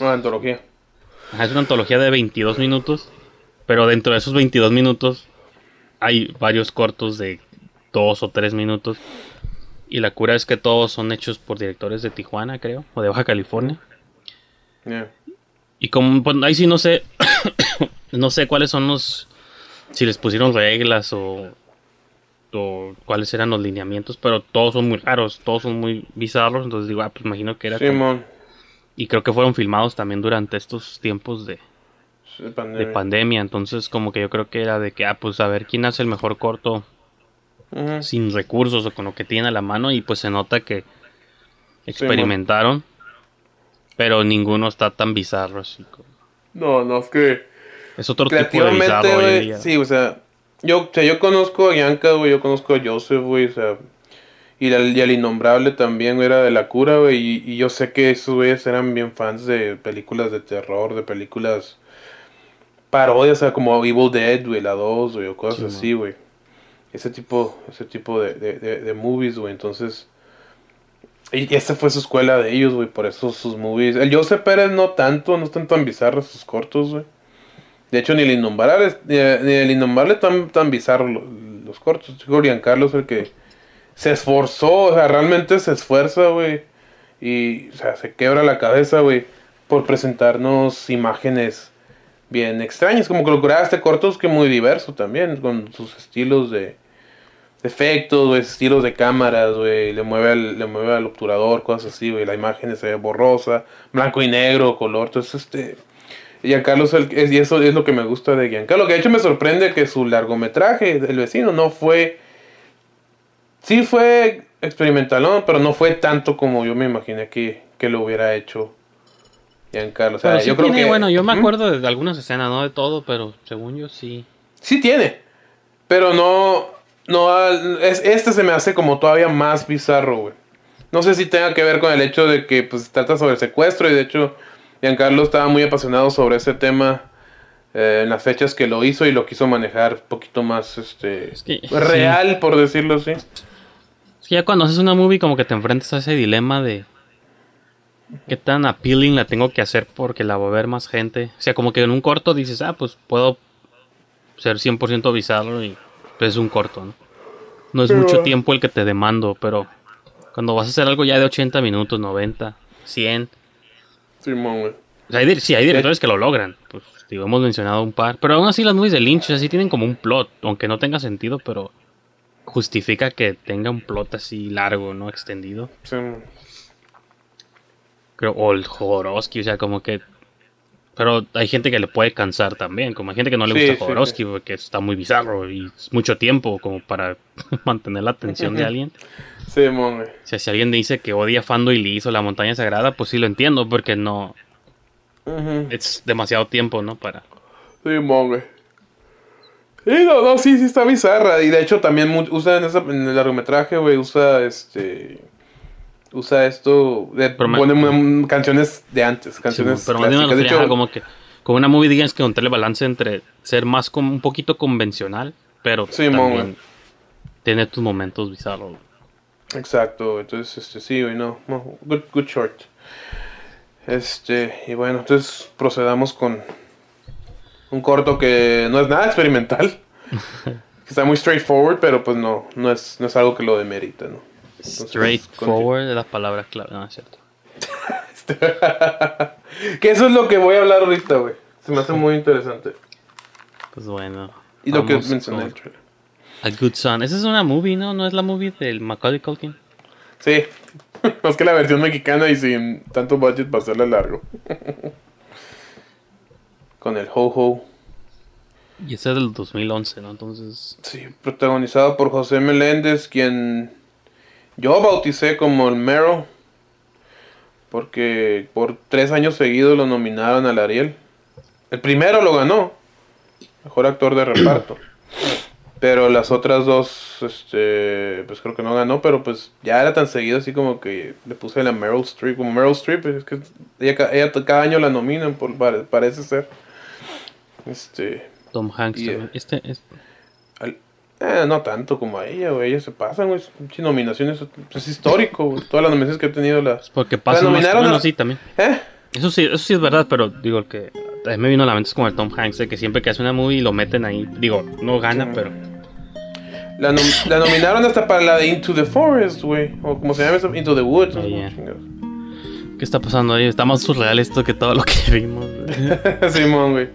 Una antología. Ajá, es una antología de 22 minutos, pero dentro de esos 22 minutos hay varios cortos de 2 o 3 minutos. Y la cura es que todos son hechos por directores de Tijuana, creo, o de Baja California. Yeah. Y como, pues, ahí sí no sé, no sé cuáles son los, si les pusieron reglas o, o cuáles eran los lineamientos, pero todos son muy raros, todos son muy bizarros, entonces digo, ah, pues imagino que era como- y creo que fueron filmados también durante estos tiempos de, de pandemia. pandemia, entonces como que yo creo que era de que, ah, pues a ver quién hace el mejor corto sin recursos o con lo que tiene a la mano y pues se nota que experimentaron, pero ninguno está tan bizarro así como- No, no, es que Es otro tipo de bizarro hoy en güey, día. sí, o sea, yo, o sea, yo conozco a Yanka, güey, yo conozco a Joseph, güey, o sea, y, al- y al Innombrable también, era de la cura, güey, y, y yo sé que esos güeyes eran bien fans de películas de terror, de películas parodias, o sea, como Evil Dead, güey, la 2, güey, o cosas Sí, así, güey. Ese tipo, ese tipo de, de, de, de movies, güey, entonces, Y esa fue su escuela de ellos, güey, por eso sus movies. El Joseph Pérez no tanto, no están tan bizarros sus cortos, güey. De hecho, ni el Innombrable, ni, el Innombrable tan, tan bizarro lo- los, cortos. Julián Carlos el que se esforzó, o sea, realmente se esfuerza, güey. Y, se quebra la cabeza, güey, por presentarnos imágenes bien extrañas. Como que lo que este corto es que muy diverso también, con sus estilos de efectos, estilos de cámaras, güey, le mueve al, le mueve al obturador, cosas así, güey, la imagen se ve borrosa, blanco y negro, color, entonces este Giancarlo es el- es- y eso es lo que me gusta de Giancarlo, que de hecho me sorprende que su largometraje, El vecino, no fue sí fue experimentalón, pero no fue tanto como yo me imaginé que, que lo hubiera hecho Giancarlo, o sea, sí yo creo tiene- que bueno, yo me acuerdo de algunas escenas, no de todo, pero según yo sí. Sí tiene. Pero no. No. Es, este se me hace como todavía más bizarro, güey. No sé si tenga que ver con el hecho de que pues trata sobre secuestro. Y de hecho, Giancarlo estaba muy apasionado sobre ese tema. eh, en las fechas que lo hizo y lo quiso manejar un poquito más este que- real, por decirlo así. Es que ya cuando haces una movie como que te enfrentas a ese dilema de qué tan appealing la tengo que hacer porque la va a ver más gente. O sea, como que en un corto dices, ah, pues puedo ser 100% bizarro y pues es un corto, ¿no? No es Pero- mucho tiempo el que te demando, pero cuando vas a hacer algo ya de 80 minutos, 90, 100. Simón, güey. O sea, hay dir- sí, hay directores que lo logran. Pues digo, hemos mencionado un par. Pero aún así las movies de Lynch así tienen como un plot, aunque no tenga sentido, pero justifica que tenga un plot así largo, ¿no? Extendido. Simón. Creo, o el Jodorowsky, o sea, como que... Pero hay gente que le puede cansar también, como hay gente que no le Sí, gusta sí, Jodorowsky porque está muy bizarro y es mucho tiempo como para mantener la atención de alguien. Simón, güey. O sea, si alguien dice que odia Fando y Liz o La Montaña Sagrada, pues sí lo entiendo porque no... Es demasiado tiempo, ¿no? Para... Simón, güey. Sí, no, no, sí, sí está bizarra. Y de hecho también usa en, esa- en el largometraje, güey, usa este... Usa esto, de, Pero me- pone canciones de antes, Sí, canciones pero más bien me clásicas. De hecho, como que como una movie tienes que encontrar el balance entre ser más como un poquito convencional, pero Sí, también tener tus momentos bizarros. Exacto, entonces, este, sí, güey, no, no, good, good short. Este, y bueno, entonces procedamos con un corto que no es nada experimental. que está muy straightforward, pero pues no, no es, no es algo que lo demerita, ¿no? Entonces, Straightforward es la palabra clave, no es cierto. Que eso es lo que voy a hablar ahorita, güey. Se me hace muy interesante. Pues bueno. Y lo que mencioné el trailer. A Good Son. Esa es una movie, ¿no? ¿No es la movie del Macaulay Culkin? Sí, más que la versión mexicana y sin tanto budget para hacerla largo. Con el ho-ho. Y esa es del 2011, ¿no? Entonces... Sí, protagonizado por José Meléndez, quien yo bauticé como el Mero. Porque por tres años seguidos lo nominaron al Ariel. El primero lo ganó. Mejor actor de reparto. Pero las otras dos, este, pues creo que no ganó, pero pues ya era tan seguido así como que le puse la Meryl Streep, como Meryl Streep, es que ella, ella cada año la nominan, por, pare- parece ser. Este, Tom Hanks Y, también. Este es... al- eh, no tanto como a ella, güey. Ellas se pasan, güey. Pinche nominaciones. Es histórico, güey. Todas las nominaciones que ha tenido la. Porque pasa más... a- sí, también. ¿Eh? Eso sí, eso sí es verdad, pero digo el que también me vino a la mente es como el Tom Hanks, de que siempre que hace una movie lo meten ahí. Digo, no gana, pero... La, nom- la nominaron hasta para la de Into the Forest, güey. O como se llama eso, Into the Woods. Oh, yeah. ¿Qué está pasando ahí? Está más surreal esto que todo lo que vimos. güey. Simón, güey.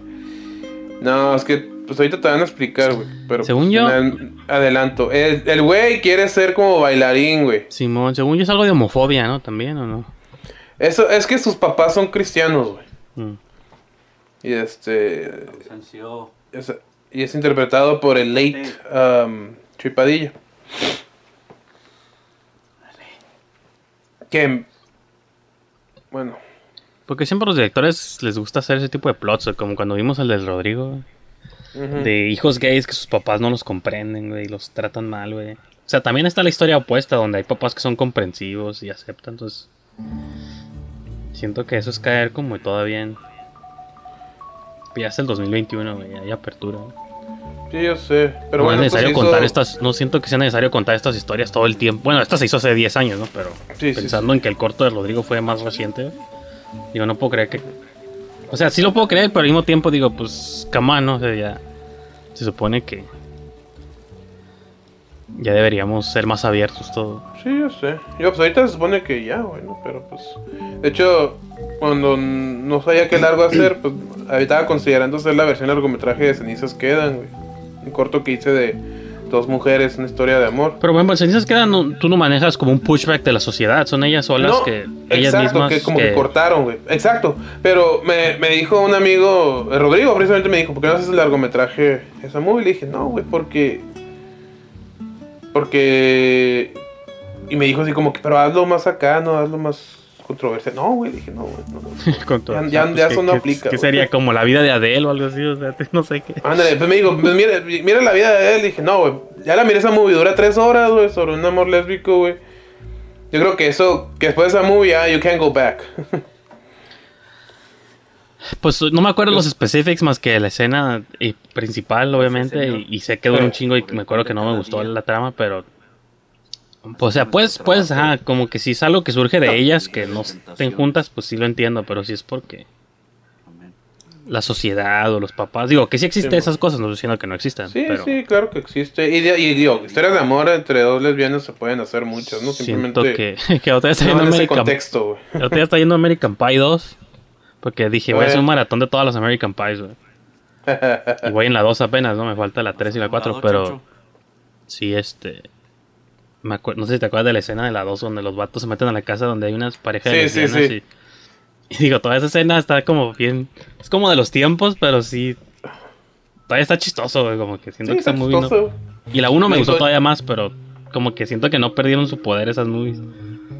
No, es que pues ahorita te van a explicar, güey. Pero Según pues, yo- adelanto. El güey quiere ser como bailarín, güey. Simón, según yo es algo de homofobia, ¿no? También, ¿o no? Eso es que sus papás son cristianos, güey. Mm. Y este. es- y es interpretado por el late um, Tripadilla. Que. Bueno. Porque siempre a los directores les gusta hacer ese tipo de plots, güey, como cuando vimos el del Rodrigo, ujú. de hijos gays que sus papás no los comprenden, güey, y los tratan mal, güey. O sea, también está la historia opuesta, donde hay papás que son comprensivos y aceptan, entonces... Siento que eso es caer como todavía en... Ya es el 2021, güey, hay apertura. Sí, yo sé. Pero no bueno, es se necesario hizo- contar estas, no siento que sea necesario contar estas historias todo el tiempo. Bueno, esta se hizo hace 10 años, ¿no? Pero Sí, sí, pensando en que el corto de Rodrigo fue más reciente, digo, no puedo creer que... O sea, sí lo puedo creer, pero al mismo tiempo digo, pues, camán, ¿no? O sea, ya se supone que ya deberíamos ser más abiertos todo. Sí, yo sé. Yo, pues ahorita se supone que ya, bueno, pero pues. De hecho, cuando no sabía qué largo hacer, pues estaba considerando hacer la versión largometraje de Cenizas Quedan, güey. Un corto que hice de dos mujeres, una historia de amor. Pero bueno, cenizas quedan, no- tú no manejas como un pushback de la sociedad, son ellas solas No, que ellas Exacto, mismas que como que, que- cortaron, güey. Exacto. Pero me, me dijo un amigo, eh, Rodrigo, precisamente me dijo, ¿por qué no haces el largometraje esa movie? Le dije, no, güey, porque. Porque. Y me dijo así como que, pero hazlo más acá, no hazlo más controversial. No, güey, dije, no, güey, no. no. Ya- ya- Pues ya que- eso no que- aplica, Que güey. sería como la vida de Adele o algo así, o sea, no sé qué. Ándale, pues me dijo, pues mira, mira la vida de él. Dije, no, güey, ya la miré esa movie, dura tres horas, güey, sobre un amor lésbico, güey. Yo creo que eso, que después de esa movie, ya, you can't go back. Pues no me acuerdo los specifics más que la escena eh, principal, obviamente, y, y sé que dura un chingo y me acuerdo que no me gustó la trama, pero... Pues, o sea, pues, pues, ajá, como que si es algo que surge de ellas, que no estén juntas, pues sí lo entiendo, pero si es porque la sociedad o los papás, digo, que sí existen Sí, esas cosas, no estoy diciendo que no existan, Sí, pero sí, claro que existe. Y, y digo, historias de amor entre dos lesbianas se pueden hacer muchas, ¿no? siento Simplemente. que, que otra está no yendo en ese American, contexto, güey. otra está yendo American Pie 2, porque dije, voy a hacer un maratón de todas las American Pies, güey. Y voy en la 2 apenas, ¿no? Me falta la 3 y la 4, pero sí, este... Me no sé si te acuerdas de la escena de la 2 donde los vatos se meten a la casa donde hay unas parejas de Sí, sí. Y, y digo, toda esa escena está como bien... Es como de los tiempos, pero sí... Todavía está chistoso, güey, como que siento que está está muy bien. chistoso. Y la 1 me Me gustó todavía más, pero como que siento que no perdieron su poder esas movies.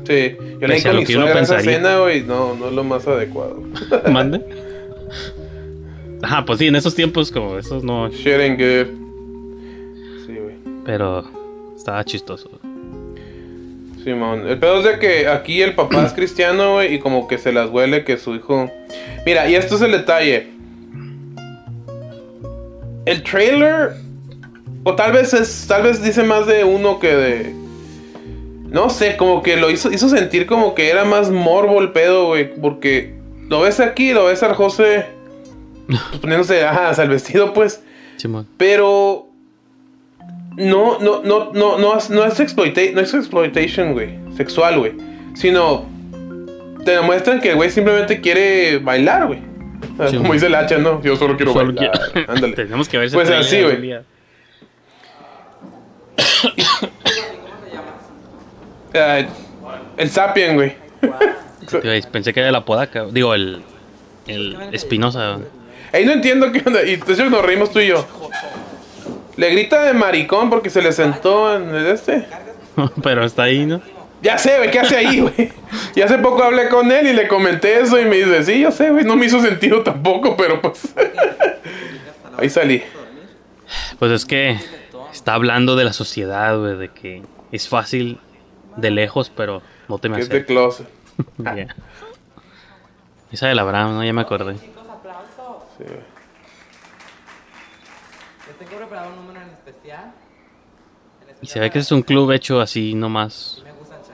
Sí, yo le con que mi suegra esa escena, güey, no, no es lo más adecuado. ¿Mande? Ajá, pues sí, en esos tiempos como esos no... Shit good. Sí, güey. Pero estaba chistoso. Simón, el pedo es de que aquí el papá es cristiano, güey, y como que se las huele que su hijo. Mira, y esto es el detalle. El trailer. O tal vez es. Tal vez dice más de uno que de. No sé, como que lo hizo, hizo sentir como que era más morbo el pedo, güey. Porque lo ves aquí, lo ves al José. pues, poniéndose, ajá, hasta el vestido, pues. Simón. Pero no, no, no, no, no, es- no es exploita- no es exploitation, güey, sexual, güey. Sino te demuestran que el güey simplemente quiere bailar, güey. Ah, Sí, Como dice el hacha, ¿no? Yo solo quiero Solo bailar. quiero- Ándale. Tenemos que ver ese Pues así, güey. Ah, el Sapien, güey. Güey, Pensé que era la podaca. Digo, el. El Espinosa. Ahí no entiendo qué onda. Y entonces nos reímos tú y yo. Le grita de maricón porque se le sentó en el este. Pero está ahí, ¿no? Ya sé, güey, ¿qué hace ahí, güey? Y hace poco hablé con él y le comenté eso y me dice, sí, yo sé, güey, no me hizo sentido tampoco, pero pues... ahí salí. Pues es que está hablando de la sociedad, güey, de que es fácil de lejos, pero no te me es de closet. Ya. Esa de la Brown, ¿no? Ya me acordé. Sí, preparado un número en especial. Y se ve que es un club hecho así nomás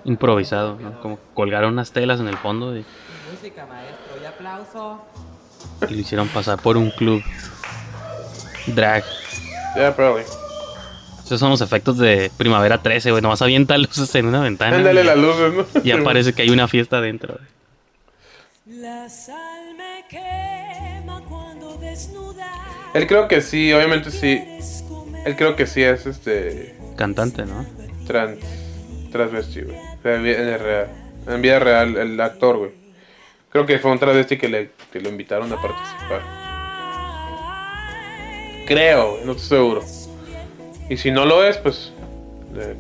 improvisado, ¿no? Como colgaron unas telas en el fondo y, Música, maestro. Y aplauso. y lo hicieron pasar por un club drag. Yeah, probably. Esos son los efectos de Primavera 13, güey. Nomás avienta luces en una ventana. Ándale y- las luces, ¿no? Ya parece que hay una fiesta adentro. La sal me quema cuando desnuda. Él creo que sí, obviamente sí. Él creo que sí es este... Cantante, ¿no? Trans... Transvesti, güey. O sea, en vida real. En vida real, el actor, güey. Creo que fue un travesti que, le, que lo invitaron a participar. Creo, no estoy seguro. Y si no lo es, pues... eh,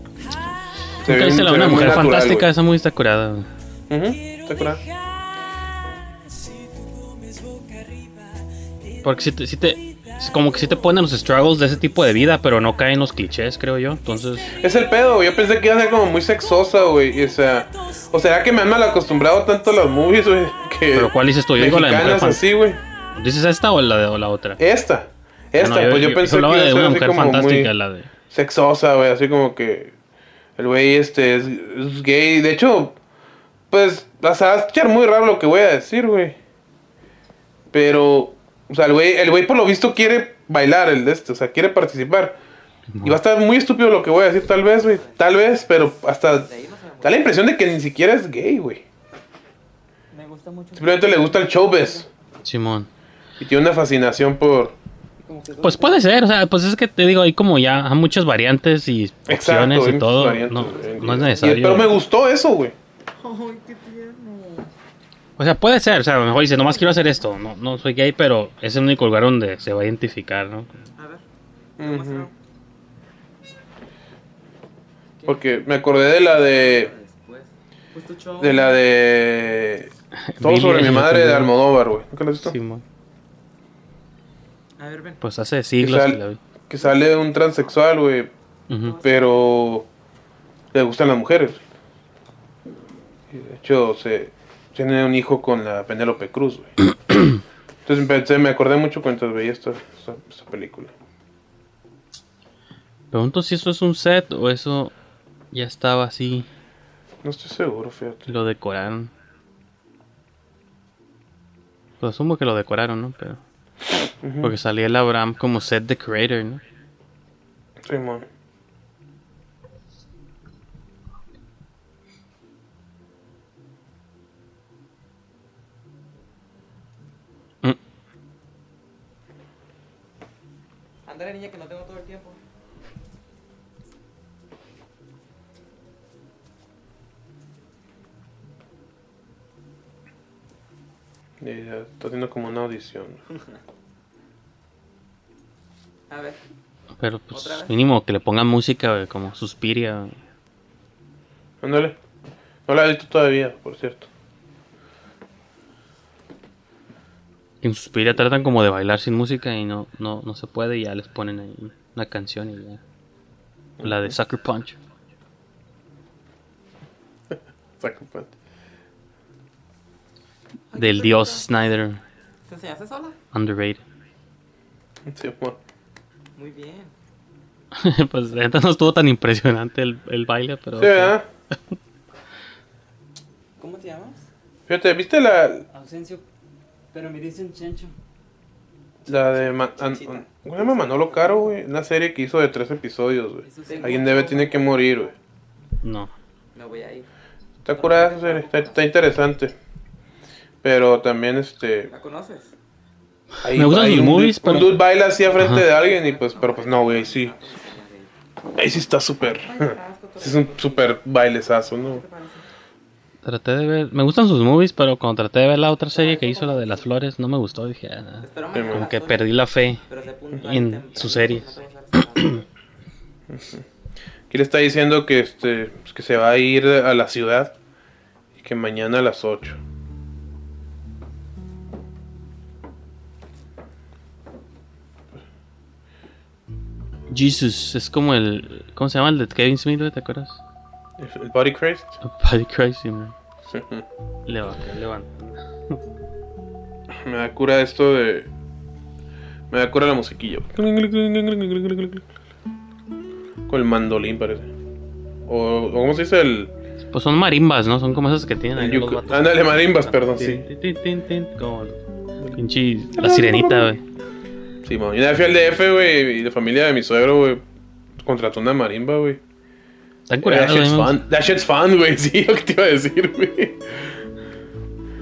se ve- se una ve mujer natural, fantástica, esa muy está curada. Ujú, está curada. Porque si te, si te- como que si te ponen los struggles de ese tipo de vida, pero no caen los clichés, creo yo. Entonces, Es el pedo, güey. Yo pensé que iba a ser como muy sexosa, güey. O sea, o será que me han mal acostumbrado tanto a las movies, güey. Que ¿Pero cuál dices tú? Yo digo la de Mujer así, güey. ¿dices esta o la, de- o la otra? Esta. Esta, No, pues yo, yo- pensé yo que iba a de ser una mujer como fantástica, muy la de- sexosa, güey, así como que el güey este es, es gay. De hecho, pues, o sea, va a escuchar muy raro lo que voy a decir, güey. Pero, o sea, el güey, el güey por lo visto quiere bailar el de este, o sea, quiere participar. Y va a estar muy estúpido lo que voy a decir, tal vez, güey. Tal vez, pero hasta da la impresión de que ni siquiera es gay, güey. Me gusta mucho. Simplemente le gusta el showbiz. Simón. Y tiene una fascinación por... Pues puede ser, o sea, pues es que te digo, hay como ya hay muchas variantes y opciones Exacto, y todo. no, no es Y- necesario. pero me gustó eso, güey. O sea, puede ser, o sea, a lo mejor dice, nomás quiero hacer esto, no, no soy gay, pero es el único lugar donde se va a identificar, ¿no? A ver. Ujú. Porque me acordé de la de... Pues. De la de... Todo sobre mi madre de. Almodóvar, güey. ¿Nunca la has visto? Simón. A ver, ven. Pues hace que, siglos sal- que la vi. que sale un transexual, güey. Pero... Le gustan las mujeres. Y de hecho, se... Tiene un hijo con la Penélope Cruz, güey. Entonces pensé, me acordé mucho cuando veía esta, esta, esta película. Pregunto si eso es un set o eso ya estaba así, No estoy seguro, fíjate. lo decoraron. Pues asumo que lo decoraron, ¿no? Pero... Porque salía el Abraham como set decorator, ¿no? Simón. Ándale, niña, que no tengo todo el tiempo. Y ya está haciendo como una audición. A ver. Pero pues mínimo que le pongan música como Suspiria. Ándale. No la he visto todavía, por cierto. Que en Suspiria tratan como de bailar sin música y no, no, no se puede y ya les ponen ahí una canción y ya. La de Sucker Punch. Un pan. Del dios Snyder. ¿Te enseñaste sola? Underrated. Simón. Muy bien. pues la neta no estuvo tan impresionante el, el baile, pero... Sí, ¿verdad? ¿Cómo te llamas? Fíjate, ¿viste la, Ausencio. Pero me dicen Chencho. la de... Ma- an- an- ¿Cómo se llama Manolo Caro, güey? Una serie que hizo de tres episodios, güey. Alguien debe, tiene que morir, güey. No. Me voy a ir. Está curada esa serie, está, está interesante. Pero también, este... ¿La conoces? Ahí, Me gustan sus movies, dude, un pero- dude baila así a frente Ajá. de alguien y pues, pero pues no, güey, ahí sí. Ahí sí está súper. Es un súper bailezazo, ¿no? Traté de ver... Me gustan sus movies, pero cuando traté de ver la otra serie que hizo, la de las flores, no me gustó. Dije, ah, como que perdí la fe en sus series. Aquí le está diciendo que este pues, que se va a ir a la ciudad y que mañana a las 8. Jesus, es como el... ¿Cómo se llama el de Kevin Smith? ¿Te acuerdas? ¿El Body Crazed? Body Crazy, man. Levanta, levanta. Me da cura esto de. Me da cura la musiquilla. Con el mandolín, parece. O, ¿cómo se dice el. Pues son marimbas, ¿no? Son como esas que tienen ahí. Ándale, marimbas, perdón, sí. Como pinche la sirenita, güey. Sí, man. Yo fui al DF, güey, y la familia de mi suegro, güey, contrató una marimba, güey. That shit's güey. fun. That shit's fun, güey. Sí, lo que te iba a decir, güey.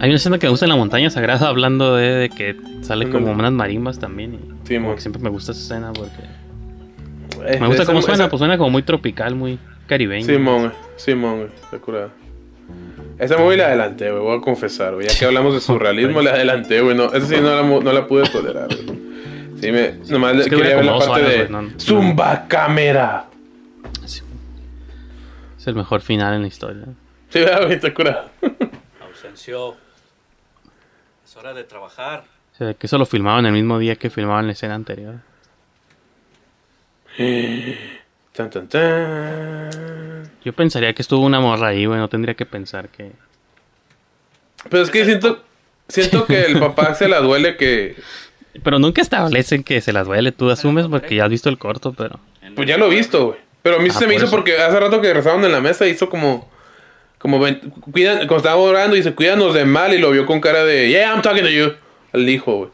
Hay una escena que me gusta en la montaña sagrada hablando de, de que sale como unas marimbas también. Y Sí, como que siempre me gusta esa escena porque Eh, me gusta cómo suena, esa- pues suena como muy tropical, muy caribeño. Simón, güey. Simón, güey. Está curada. Esa movie la adelanté, güey. Voy a confesar, güey. Ya que hablamos de surrealismo, la adelanté, güey. No, esa sí no la, no la pude tolerar, güey. Sí, me, nomás Es que quería ver la parte horas, de güey, no- no. Zumba Cámara. Es el mejor final en la historia. Sí, ¿verdad, güey. Está curada. Ausencio. Es hora de trabajar. O sea, que eso lo filmaban el mismo día que filmaban la escena anterior. Tan, tan, tan. Yo pensaría que estuvo una morra ahí, güey. No tendría que pensar que. Pero es que siento, siento que el papá se la duele que, Pero nunca establecen que se las duele. Tú asumes porque ya has visto el corto, pero. Pues ya lo he visto, güey. Pero a mí Ah, se me por hizo eso. porque hace rato que rezaban en la mesa hizo como. Como cuidan, cuando estaba orando, dice, cuídanos de mal, y lo vio con cara de, yeah, I'm talking to you. Al hijo, güey.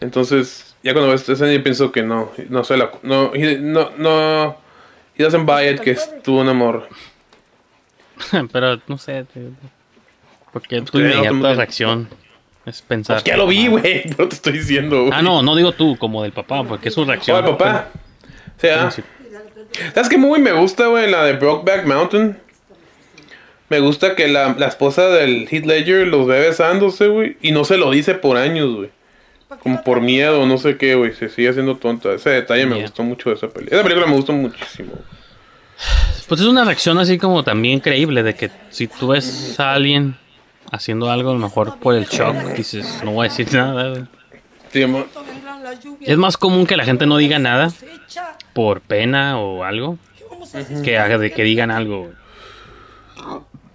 Entonces, ya cuando ves ese yo pienso que no, no sé la. No, he, no, no. He doesn't buy it que estuvo un amor. pero no sé. Porque tu que no, inmediata reacción es pensar. Pues ya lo vi, güey. No te estoy diciendo, güey. Ah, no, no digo tú, como del papá, porque es su Oh, reacción. el papá. O sea. ¿Sabes qué movie me gusta, güey? La de Brokeback Mountain. Me gusta que la, la esposa del Heath Ledger los ve besándose, güey. Y no se lo dice por años, güey. Como por miedo, no sé qué, güey. Se sigue haciendo tonta. Ese detalle me gustó mucho de esa película. Esa película me gustó muchísimo. Pues es una reacción así como también creíble de que si tú ves a alguien haciendo algo, a lo mejor por el shock, dices, no voy a decir nada. güey. Sí, Es más común que la gente no diga nada por pena o algo que haga de que digan algo.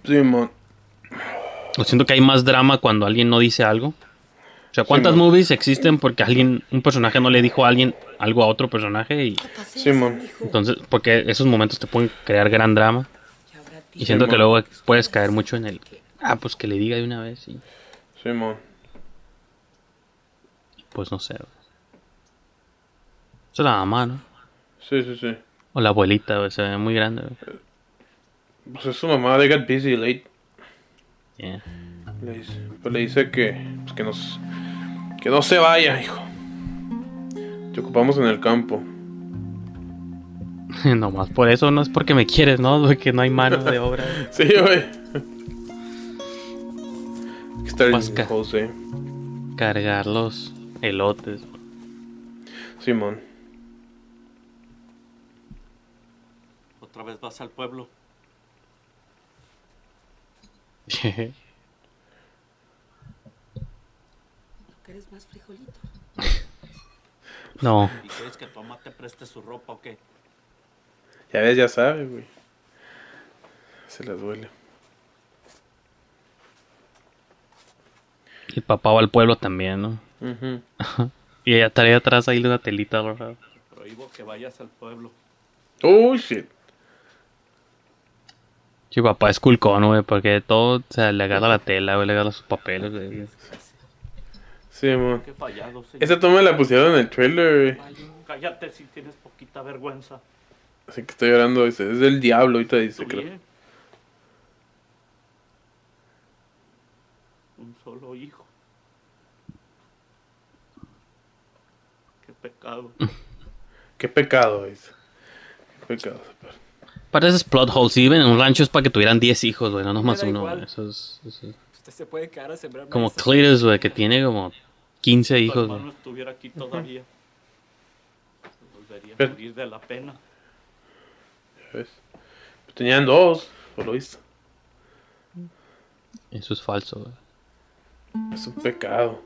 sí, siento que hay más drama cuando alguien no dice algo. O sea, ¿cuántas Sí, movies existen porque alguien, un personaje no le dijo a alguien algo a otro personaje? Y Sí, entonces, porque esos momentos te pueden crear gran drama. Y siento Sí, que luego puedes caer mucho en el, ah, pues que le diga de una vez y Sí. Pues no sé. Eso es la mamá, ¿no? Sí, sí, sí. O la abuelita, güey, se ve muy grande. Pues es su mamá, they got busy late. Yeah. Le dice, pues le dice que, pues que, nos, que no se vaya, hijo. Te ocupamos en el campo. Nomás por eso, no es porque me quieres, ¿no? Porque no hay mano de obra. Sí, güey. El Pasca. José. Cargar los elotes. Simón. Otra vez vas al pueblo. ¿Quieres más frijolito? no. ¿Y quieres que tu mamá te preste su ropa o qué? Ya ves, ya sabe, güey. Se le duele. Y el papá va al pueblo también, ¿no? Ujú. y ella trae atrás ahí una telita roja. Prohíbo que vayas al pueblo. Oh, shit. Sí, papá es culcón, güey, porque todo, o sea, le agarra la tela, güey, le agarra sus papeles, güey. Fallado, señor. Esa toma la pusieron en el trailer, güey. Cállate si tienes poquita vergüenza. Así que estoy llorando, dice. Es del diablo, ahorita dice, creo. bien. Un solo hijo. Pecado. Qué pecado, dice. Qué pecado. Aparte esos plot holes, si viven en un rancho es para que tuvieran 10 hijos, güey, no nomás uno, güey. Eso es, eso es- Usted se puede quedar a sembrar Como. Cletus, güey, que tiene como 15 Si hijos, hermano güey. estuviera aquí todavía. Se volvería a Pero- morir de la pena. Ya ves. Tenían dos, por lo visto. Eso es falso, güey. Es un pecado.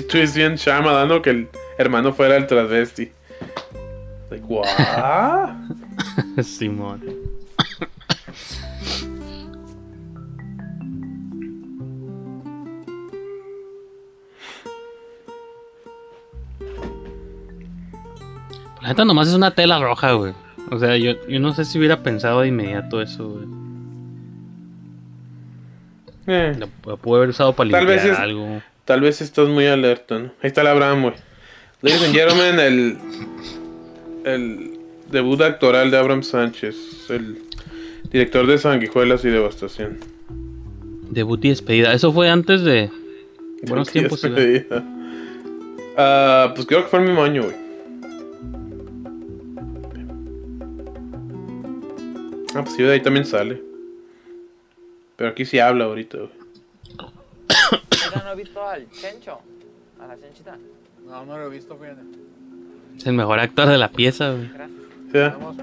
Twist bien chama dando que el hermano fuera el transvesti. Like, what? Simón. La neta nomás es una tela roja, güey. O sea, yo, yo no sé si hubiera pensado de inmediato eso, güey. Eh, La, la pude haber usado para Tal limpiar vez es- algo. Tal vez estás muy alerta, ¿no? Ahí está el Abraham, güey. Ladies and gentlemen, el, el debut actoral de Abraham Sánchez, el director de Sanguijuelas y Devastación. Debut y despedida. Eso fue antes de. Buenos tiempos, ¿verdad? despedida. Ah, pues creo que fue el mismo año, güey. Ah, pues sí, de ahí también sale. Pero aquí sí habla ahorita, güey. ¿Ya no he visto al Chencho? ¿A la Chenchita? No, no lo he visto, fíjate. Es el mejor actor de la pieza, güey. ¿Sí? Vamos.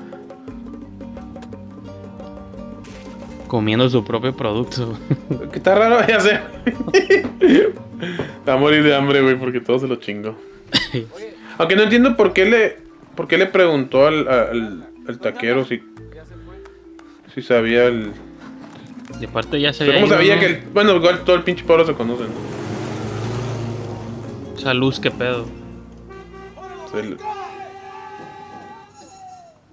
Comiendo su propio producto. Que está raro, ya sé. Va a morir de hambre, güey, porque todo se lo chingó. Aunque no entiendo por qué le, por qué le preguntó al, al, al taquero si, si sabía el, Y aparte ya se O sea, había ¿Cómo sabía ¿no? que el, bueno, igual todo el pinche pueblo se conoce, ¿no? Esa luz, qué pedo.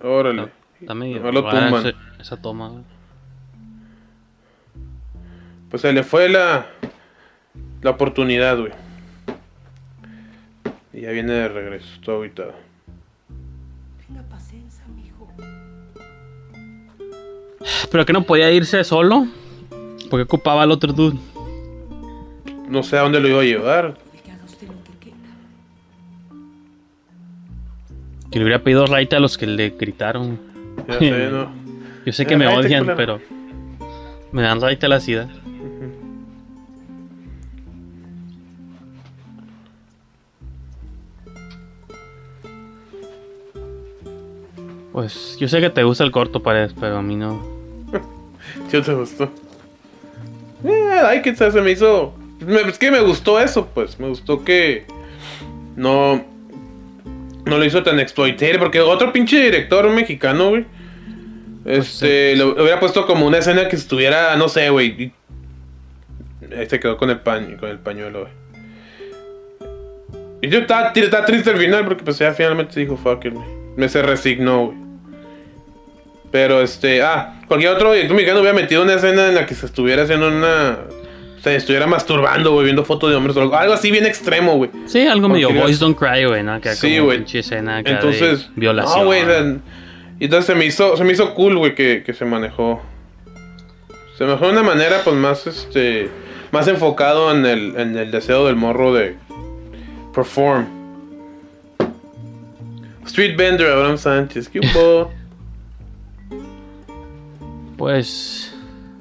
Órale. Está medio No lo tumban. esa toma. güey. Pues se le fue la, la oportunidad, güey. Y ya viene de regreso, todo aguitado. Pero que no podía irse solo. Porque ocupaba al otro dude. No sé a dónde lo iba a llevar. Que le hubiera pedido right a los que le gritaron. Ya sé, ¿no? Yo sé que Eh, me right, odian, culero. pero. Me dan right a la ciudad. Pues yo sé que te gusta el corto, Paredes, pero a mí no. ¿Sí te gustó? Eh, ay, que se me hizo. me- Es que me gustó eso, pues. Me gustó que. No. No lo hizo tan exploitative. Porque otro pinche director mexicano, güey. Este. Lo hubiera puesto como una escena que estuviera. No sé, güey. Ahí se quedó con el paño, con el pañuelo, güey. Y yo estaba, estaba triste al final porque pues ya finalmente dijo fuck it, güey. Me se resignó, güey. Pero este, ah, cualquier otro director mexicano hubiera metido una escena en la que se estuviera haciendo una. Se estuviera masturbando, güey, viendo fotos de hombres o algo, algo así bien extremo, güey. Sí, algo medio Boys Don't Cry, güey, ¿no? Que era Sí, güey. acá Entonces, violación. No, güey, entonces se me hizo, se me hizo cool, güey, que, que se manejó. Se manejó de una manera, pues, más, este, más enfocado en el, en el deseo del morro de perform. Street Bender, Abraham Sánchez, ¿qué hubo? Pues.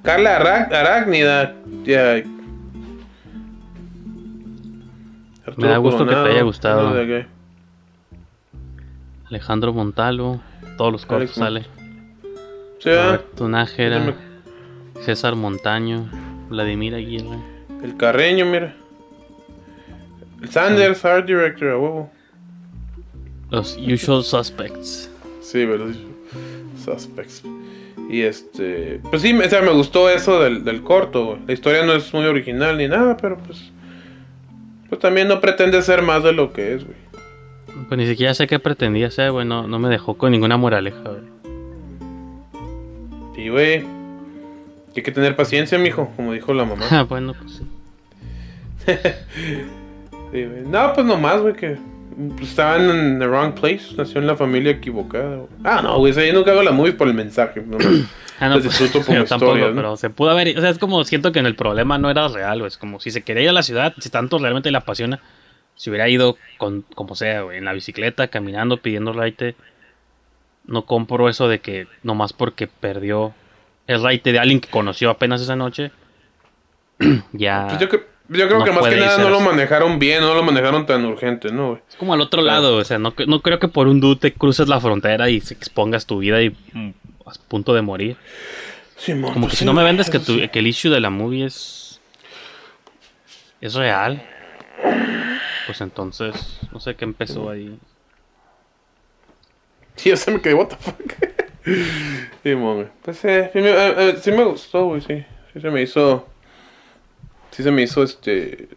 Carla Ará- Arácnida. Me da gusto que te haya gustado. Alejandro Montalo, todos los cortos sale. Sí. Roberto Nájera, César Montaño, Vladimir Aguirre. El Carreño, mira. El Sanders, Art Director, a huevo. Los Usual Suspects. Sí, pero Suspects. Y este. Pues sí, o sea, me gustó eso del, del corto, güey. La historia no es muy original ni nada, pero pues. Pues también no pretende ser más de lo que es, güey. Pues ni siquiera sé qué pretendía ser, güey. No, no me dejó con ninguna moraleja, güey. Y, güey. Hay que tener paciencia, mijo, como dijo la mamá. Ah, bueno, pues sí. Sí, güey. No, pues nomás, güey, que estaban en the wrong place. Nació en la familia equivocada. Ah, no, güey, o sea, yo nunca hago la movie por el mensaje. nomás. Ah, no, pues, disfruto como yo tampoco, historias, ¿no? pero se pudo haber. O sea, es como siento que en el problema no era real, güey. Es como si se quería ir a la ciudad, si tanto realmente le apasiona, si hubiera ido con como sea, güey, en la bicicleta, caminando, pidiendo raite. No compro eso de que nomás porque perdió el raite de alguien que conoció apenas esa noche. ya. Pues yo, cre- yo creo no que más que nada ser no lo manejaron bien, no lo manejaron tan urgente, ¿no, güey? Es como al otro lado, o sea, no, no creo que por un dude te cruces la frontera y se expongas tu vida y mm, a punto de morir. Simón, Como pues que sí, si no me vendes que, tu- sí. que el issue de la movie es. es real. Pues entonces, no sé qué empezó ahí. Sí, yo se me quedé, what the fuck. sí, güey. Pues eh, sí, me, eh, eh, sí me gustó, güey, sí. Sí se me hizo. Sí se me hizo este.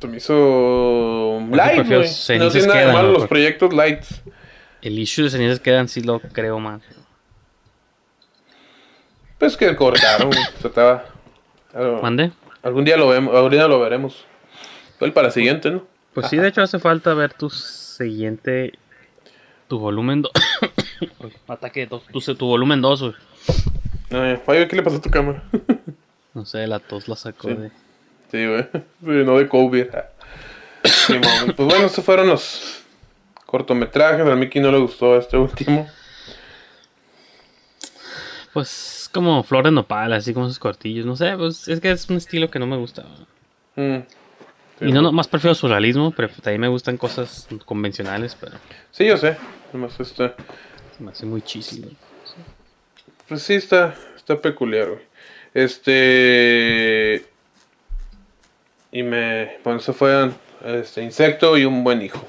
Se me hizo. Light, güey. No tiene nada de quedan, malo los proyectos lights. El issue de cenizas quedan, sí lo creo más. Pues que cortaron, algo- ¿Mande? Algún día lo vemos, algún día lo veremos. Igual para siguiente, ¿no? Pues sí, de hecho hace falta ver tu siguiente. Tu volumen 2. Ataque 2. Tu, tu volumen 2, güey. Oye, ¿qué le pasó a tu cámara? No sé, la tos la sacó Sí. de. Sí, güey. No de COVID. Sí, pues bueno, estos fueron los cortometrajes. A Mickey no le gustó este último. Pues como flor de nopal, así como esos cortillos. No sé, pues es que es un estilo que no me gusta. Mm. Sí, y no, no, más prefiero surrealismo, pero también me gustan cosas convencionales, pero Sí, yo sé. Nomás este. se me hace muy. Pues sí, está, está peculiar, güey. Este. Y me. Bueno, eso fueron este, Insecto y un buen hijo.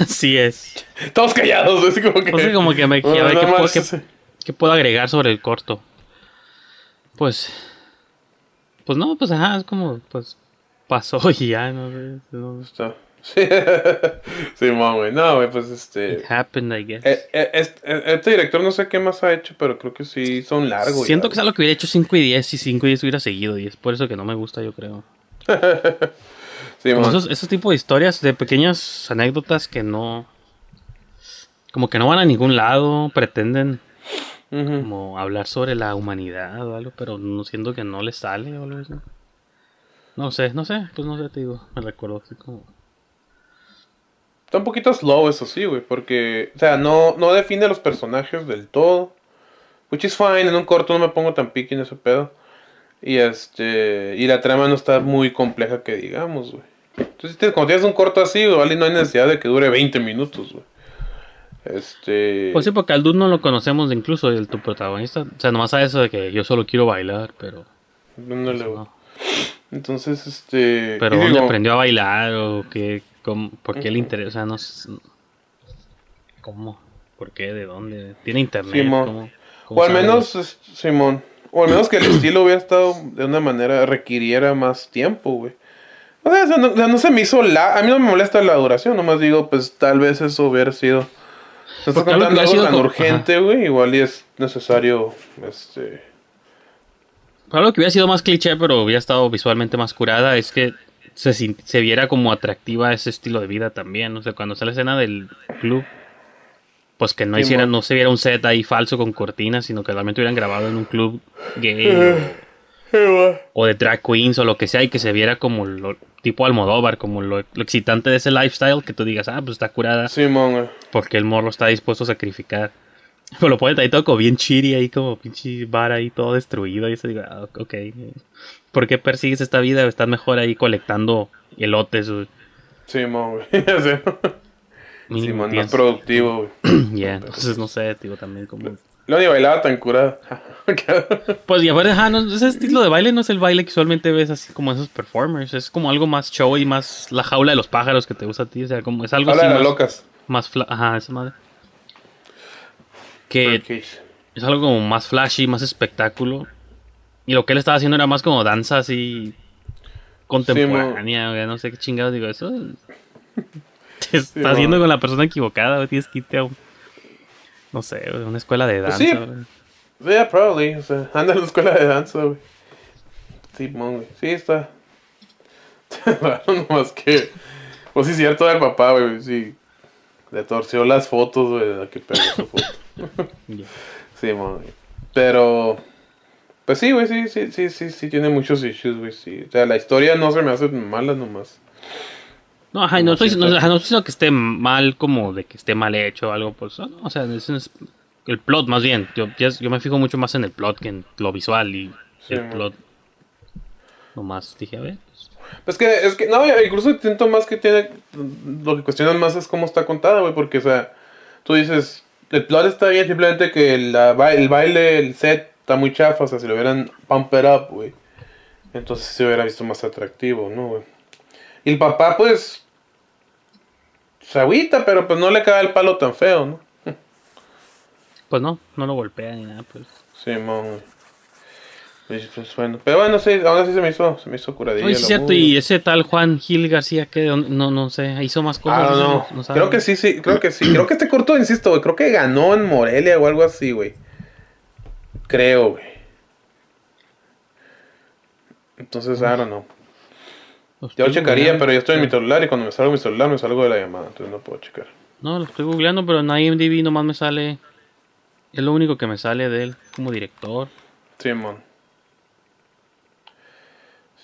Así es. Todos callados, así como que. Como que me. Bueno, a ver, ¿qué, puedo, más, qué- sí. qué puedo agregar sobre el corto? Pues. Pues no, pues ajá, es como. Pues. Pasó y ya, no sé. no- Está. Sí, güey. No, güey, pues este. It happened, I guess. eh, eh, este, este director no sé qué más ha hecho, pero creo que sí son largos. Siento que es algo que hubiera hecho 5 y 10 y 5 y 10 hubiera seguido y es por eso que no me gusta, yo creo. Sí, Como man. esos, esos tipos de historias, de pequeñas anécdotas que no. Como que no van a ningún lado, pretenden como hablar sobre la humanidad o algo, pero no siento que no les sale o algo así. No sé, no sé, pues no sé, te digo, me recuerdo así como. Está un poquito slow, eso sí, güey, porque, o sea, no, no define los personajes del todo. Which is fine, en un corto no me pongo tan picky en ese pedo. Y este, y la trama no está muy compleja que digamos, güey. Entonces, cuando tienes un corto así, güey, no hay necesidad de que dure 20 minutos, güey. Este. Pues sí, porque al dude no lo conocemos incluso, el tu protagonista. O sea, nomás sabe eso de que yo solo quiero bailar, pero. ándale, güey. Entonces, este. Pero ¿dónde digo, aprendió a bailar? ¿O qué? Cómo- ¿Por qué le interesa? O sea, no ¿Cómo? ¿Por qué? ¿De dónde? ¿Tiene internet? Simón. ¿Cómo- cómo O al menos, es- Simón. O al menos que el estilo hubiera estado de una manera, requiriera más tiempo, güey. O sea, no, se me hizo la. A mí no me molesta la duración, nomás digo, pues tal vez eso hubiera sido. Algo que contando algo tan como- urgente, güey. Igual y es necesario, este. Algo que hubiera sido más cliché, pero hubiera estado visualmente más curada, es que se, viera como atractiva ese estilo de vida también. O sea, cuando sale la escena del club, pues que no Sí, hiciera, mon. no se viera un set ahí falso con cortinas, sino que realmente hubieran grabado en un club gay o, o de drag queens o lo que sea y que se viera como lo tipo Almodóvar, como lo, lo excitante de ese lifestyle, que tú digas, ah, pues está curada. Simón, güey. Porque el morro está dispuesto a sacrificar. Pero lo ponen ahí todo como bien chiri, ahí como pinche bar ahí todo destruido. Y se digo, ah, ok. ¿Por qué persigues esta vida? Estás mejor ahí colectando elotes. o- Simón, güey. Mínimo Simón, más productivo, güey. Ya, entonces no sé, digo también como... Lo ni bailaba tan curada. Pues y aparte, ajá, no, ese estilo de baile no es el baile que usualmente ves así como esos performers. Es como algo más show y más la jaula de los pájaros que te gusta a ti. O sea, como es algo Habla así más, locas. más fla- ajá, esa madre. Que es algo como más flashy, más espectáculo. Y lo que él estaba haciendo era más como danza así contemporánea, güey, no sé qué chingados digo eso. Te estás mo. haciendo con la persona equivocada, güey, tienes que irte a un, no sé, una escuela de Pues danza. sí. güey. Yeah, probably. O sea, anda en la escuela de danza, güey. Güey. Sí, está. Raro nomás que. Pues sí, cierto del papá, güey. Sí. Le torció las fotos, güey, de la que pegó su foto. Simón, güey. Pero. Pues sí, güey, sí, sí, sí, sí, sí, tiene muchos issues, güey, sí. O sea, la historia no se me hace mala nomás. No, ajá, y no No, estoy, no, ajá, no estoy diciendo que esté mal como de que esté mal hecho o algo, pues, no, o sea, es, es- el plot más bien, yo, yo me fijo mucho más en el plot que en lo visual y Sí, el man. plot. Nomás dije, a ver, Pues que, es que, no, incluso siento más que tiene, lo que cuestionan más es cómo está contada, güey, porque, o sea, tú dices, el plot está bien, simplemente que la el baile, el set está muy chafa, o sea, si lo hubieran pump it up, güey, entonces se hubiera visto más atractivo, ¿no, güey? Y el papá, pues, se agüita, pero pues no le cae el palo tan feo, ¿no? pues no, no lo golpea ni nada, pues. Sí, güey. Pues, pues, bueno, pero bueno, sí, aún así se me hizo, se me hizo curadilla. Oye, sí cierto, movie. y ese tal Juan Gil García, que no, no sé, hizo más cosas. Ah, ese no. sabe. creo que sí, sí, creo que sí. Creo que este corto, insisto, güey, creo que ganó en Morelia o algo así, güey. Creo, güey. Entonces, Ya lo estoy checaría, pero ya estoy en mi celular y cuando me salgo mi celular me salgo de la llamada, entonces no puedo checar. No, lo estoy googleando, pero en IMDb nomás me sale. Es lo único que me sale de él como director. Simón.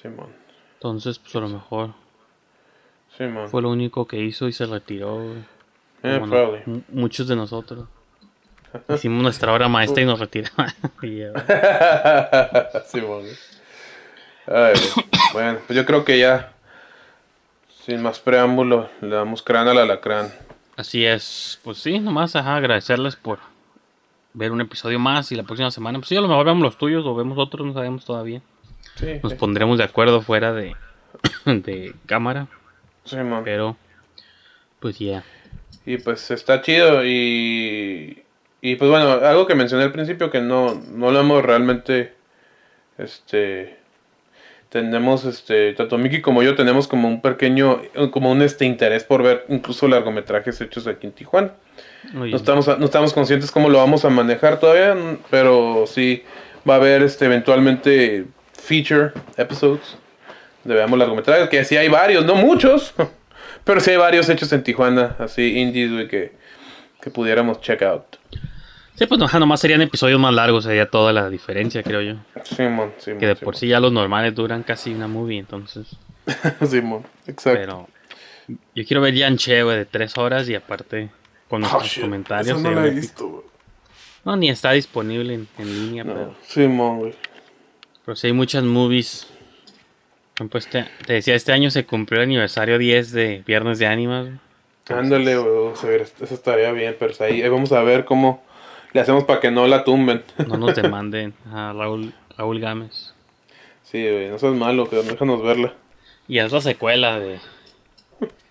Simón. Entonces, pues a lo mejor Simón. fue lo único que hizo y se retiró. güey. Eh, no- muchos de nosotros. Hicimos nuestra hora maestra y nos retiramos. Ay, güey. bueno, pues yo creo que ya, sin más preámbulo, le damos crán al alacrán. Así es. Pues sí, nomás ajá, agradecerles por ver un episodio más y la próxima semana. Pues sí, a lo mejor vemos los tuyos o vemos otros, no sabemos todavía. Sí, Nos sí. pondremos de acuerdo fuera de, de cámara. Simón. Pero, pues ya. Y pues está chido. Y, y pues bueno, algo que mencioné al principio que no, no lo hemos realmente. Este. Tenemos, este, tanto Miki como yo tenemos como un pequeño, como un este interés por ver incluso largometrajes hechos aquí en Tijuana. No estamos, no estamos conscientes cómo lo vamos a manejar todavía, pero sí va a haber este eventualmente feature episodes de veamos largometrajes, que sí hay varios, no muchos, pero sí hay varios hechos en Tijuana, así indies, que, que pudiéramos check out. Sí, pues ajá, nomás serían episodios más largos, sería toda la diferencia, creo yo. Simón, Simón. Que de por sí ya los normales duran casi una movie, entonces. Simón, exacto. Pero yo quiero ver Yanche, güey, de tres horas y aparte con Oh, nuestros comentarios. no he visto, güey. No, ni está disponible en, en línea, pero, Simón, güey. pero sí hay muchas movies. Este- te decía, este año se cumplió el aniversario 10 de Viernes de Ánimas. Ándale, güey, vamos a ver, eso estaría bien, pero ahí, ahí vamos a ver cómo le hacemos para que no la tumben. No nos demanden a Raúl, Raúl Gámez. Sí, güey, no seas malo, pero déjanos verla. Y es la secuela de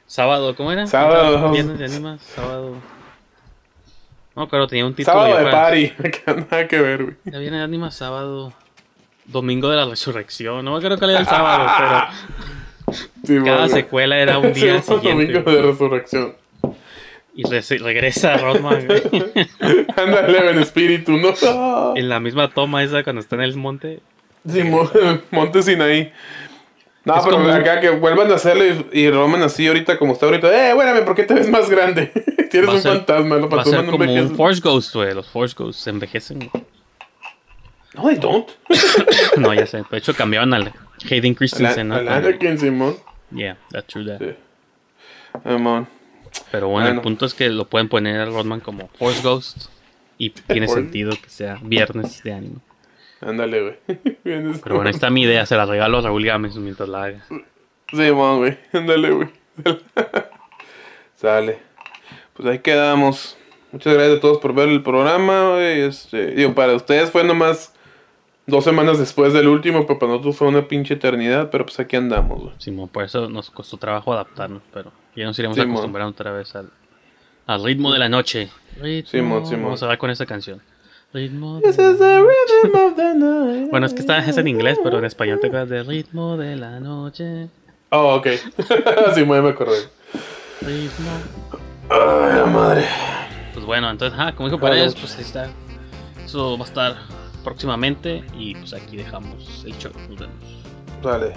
Sábado, ¿cómo era? Sábado. Viernes de Ánimas, sábado. No, claro, tenía un título. Sábado de para- party, nada que ver, güey. Ya viene Ánimas sábado. Domingo de la Resurrección. No me acuerdo cuál era el sábado, pero cada secuela era un día Sí, siguiente. Domingo de resurrección. Y re- regresa Rodman. Ándale, en espíritu, ¿no? en la misma toma esa cuando está en el monte. Sí, Mo- Monte Sinaí. No, Es pero como- acá que vuelvan a hacerlo y, y Roman así ahorita como está ahorita. Eh, espérame, ¿por qué te ves más grande? Tienes Va un ser- fantasma, los Va a ser fantasmas no como un envejecen. Force Ghost, güey. Los Force Ghosts se envejecen. No, they don't. no, ya sé. De hecho, cambiaron al Hayden Christensen, ¿no? Al Anakin, Simón. Yeah, that's true that. Simón. Pero bueno, el punto es que lo pueden poner a Rodman como Force Ghost. Y tiene sentido que sea viernes de ánimo. Ándale, güey. Pero bueno, ahí está mi idea. Se la regalo a Raúl Gámez mientras la haga. Simón, güey. Ándale, güey. Sale. Pues ahí quedamos. Muchas gracias a todos por ver el programa, güey. Este, digo, para ustedes fue nomás dos semanas después del último, pero para nosotros fue una pinche eternidad, pero pues aquí andamos, güey. Simón, por eso nos costó trabajo adaptarnos. Pero ya nos iremos Simón. acostumbrando otra vez al, al ritmo de la noche. Ritmo. Simón, Simón. Vamos a ver con esa canción. Ritmo This de is the rhythm of the night. Bueno, es que está, es en inglés, pero en español te acuerdas de ritmo de la noche. Oh, ok. sí, me acordé. Ritmo. Ay, la madre. Pues bueno, entonces, ah, como dijo. Paredes, pues ahí está. Eso va a estar próximamente. Y pues aquí dejamos el show. Nos vemos. Dale.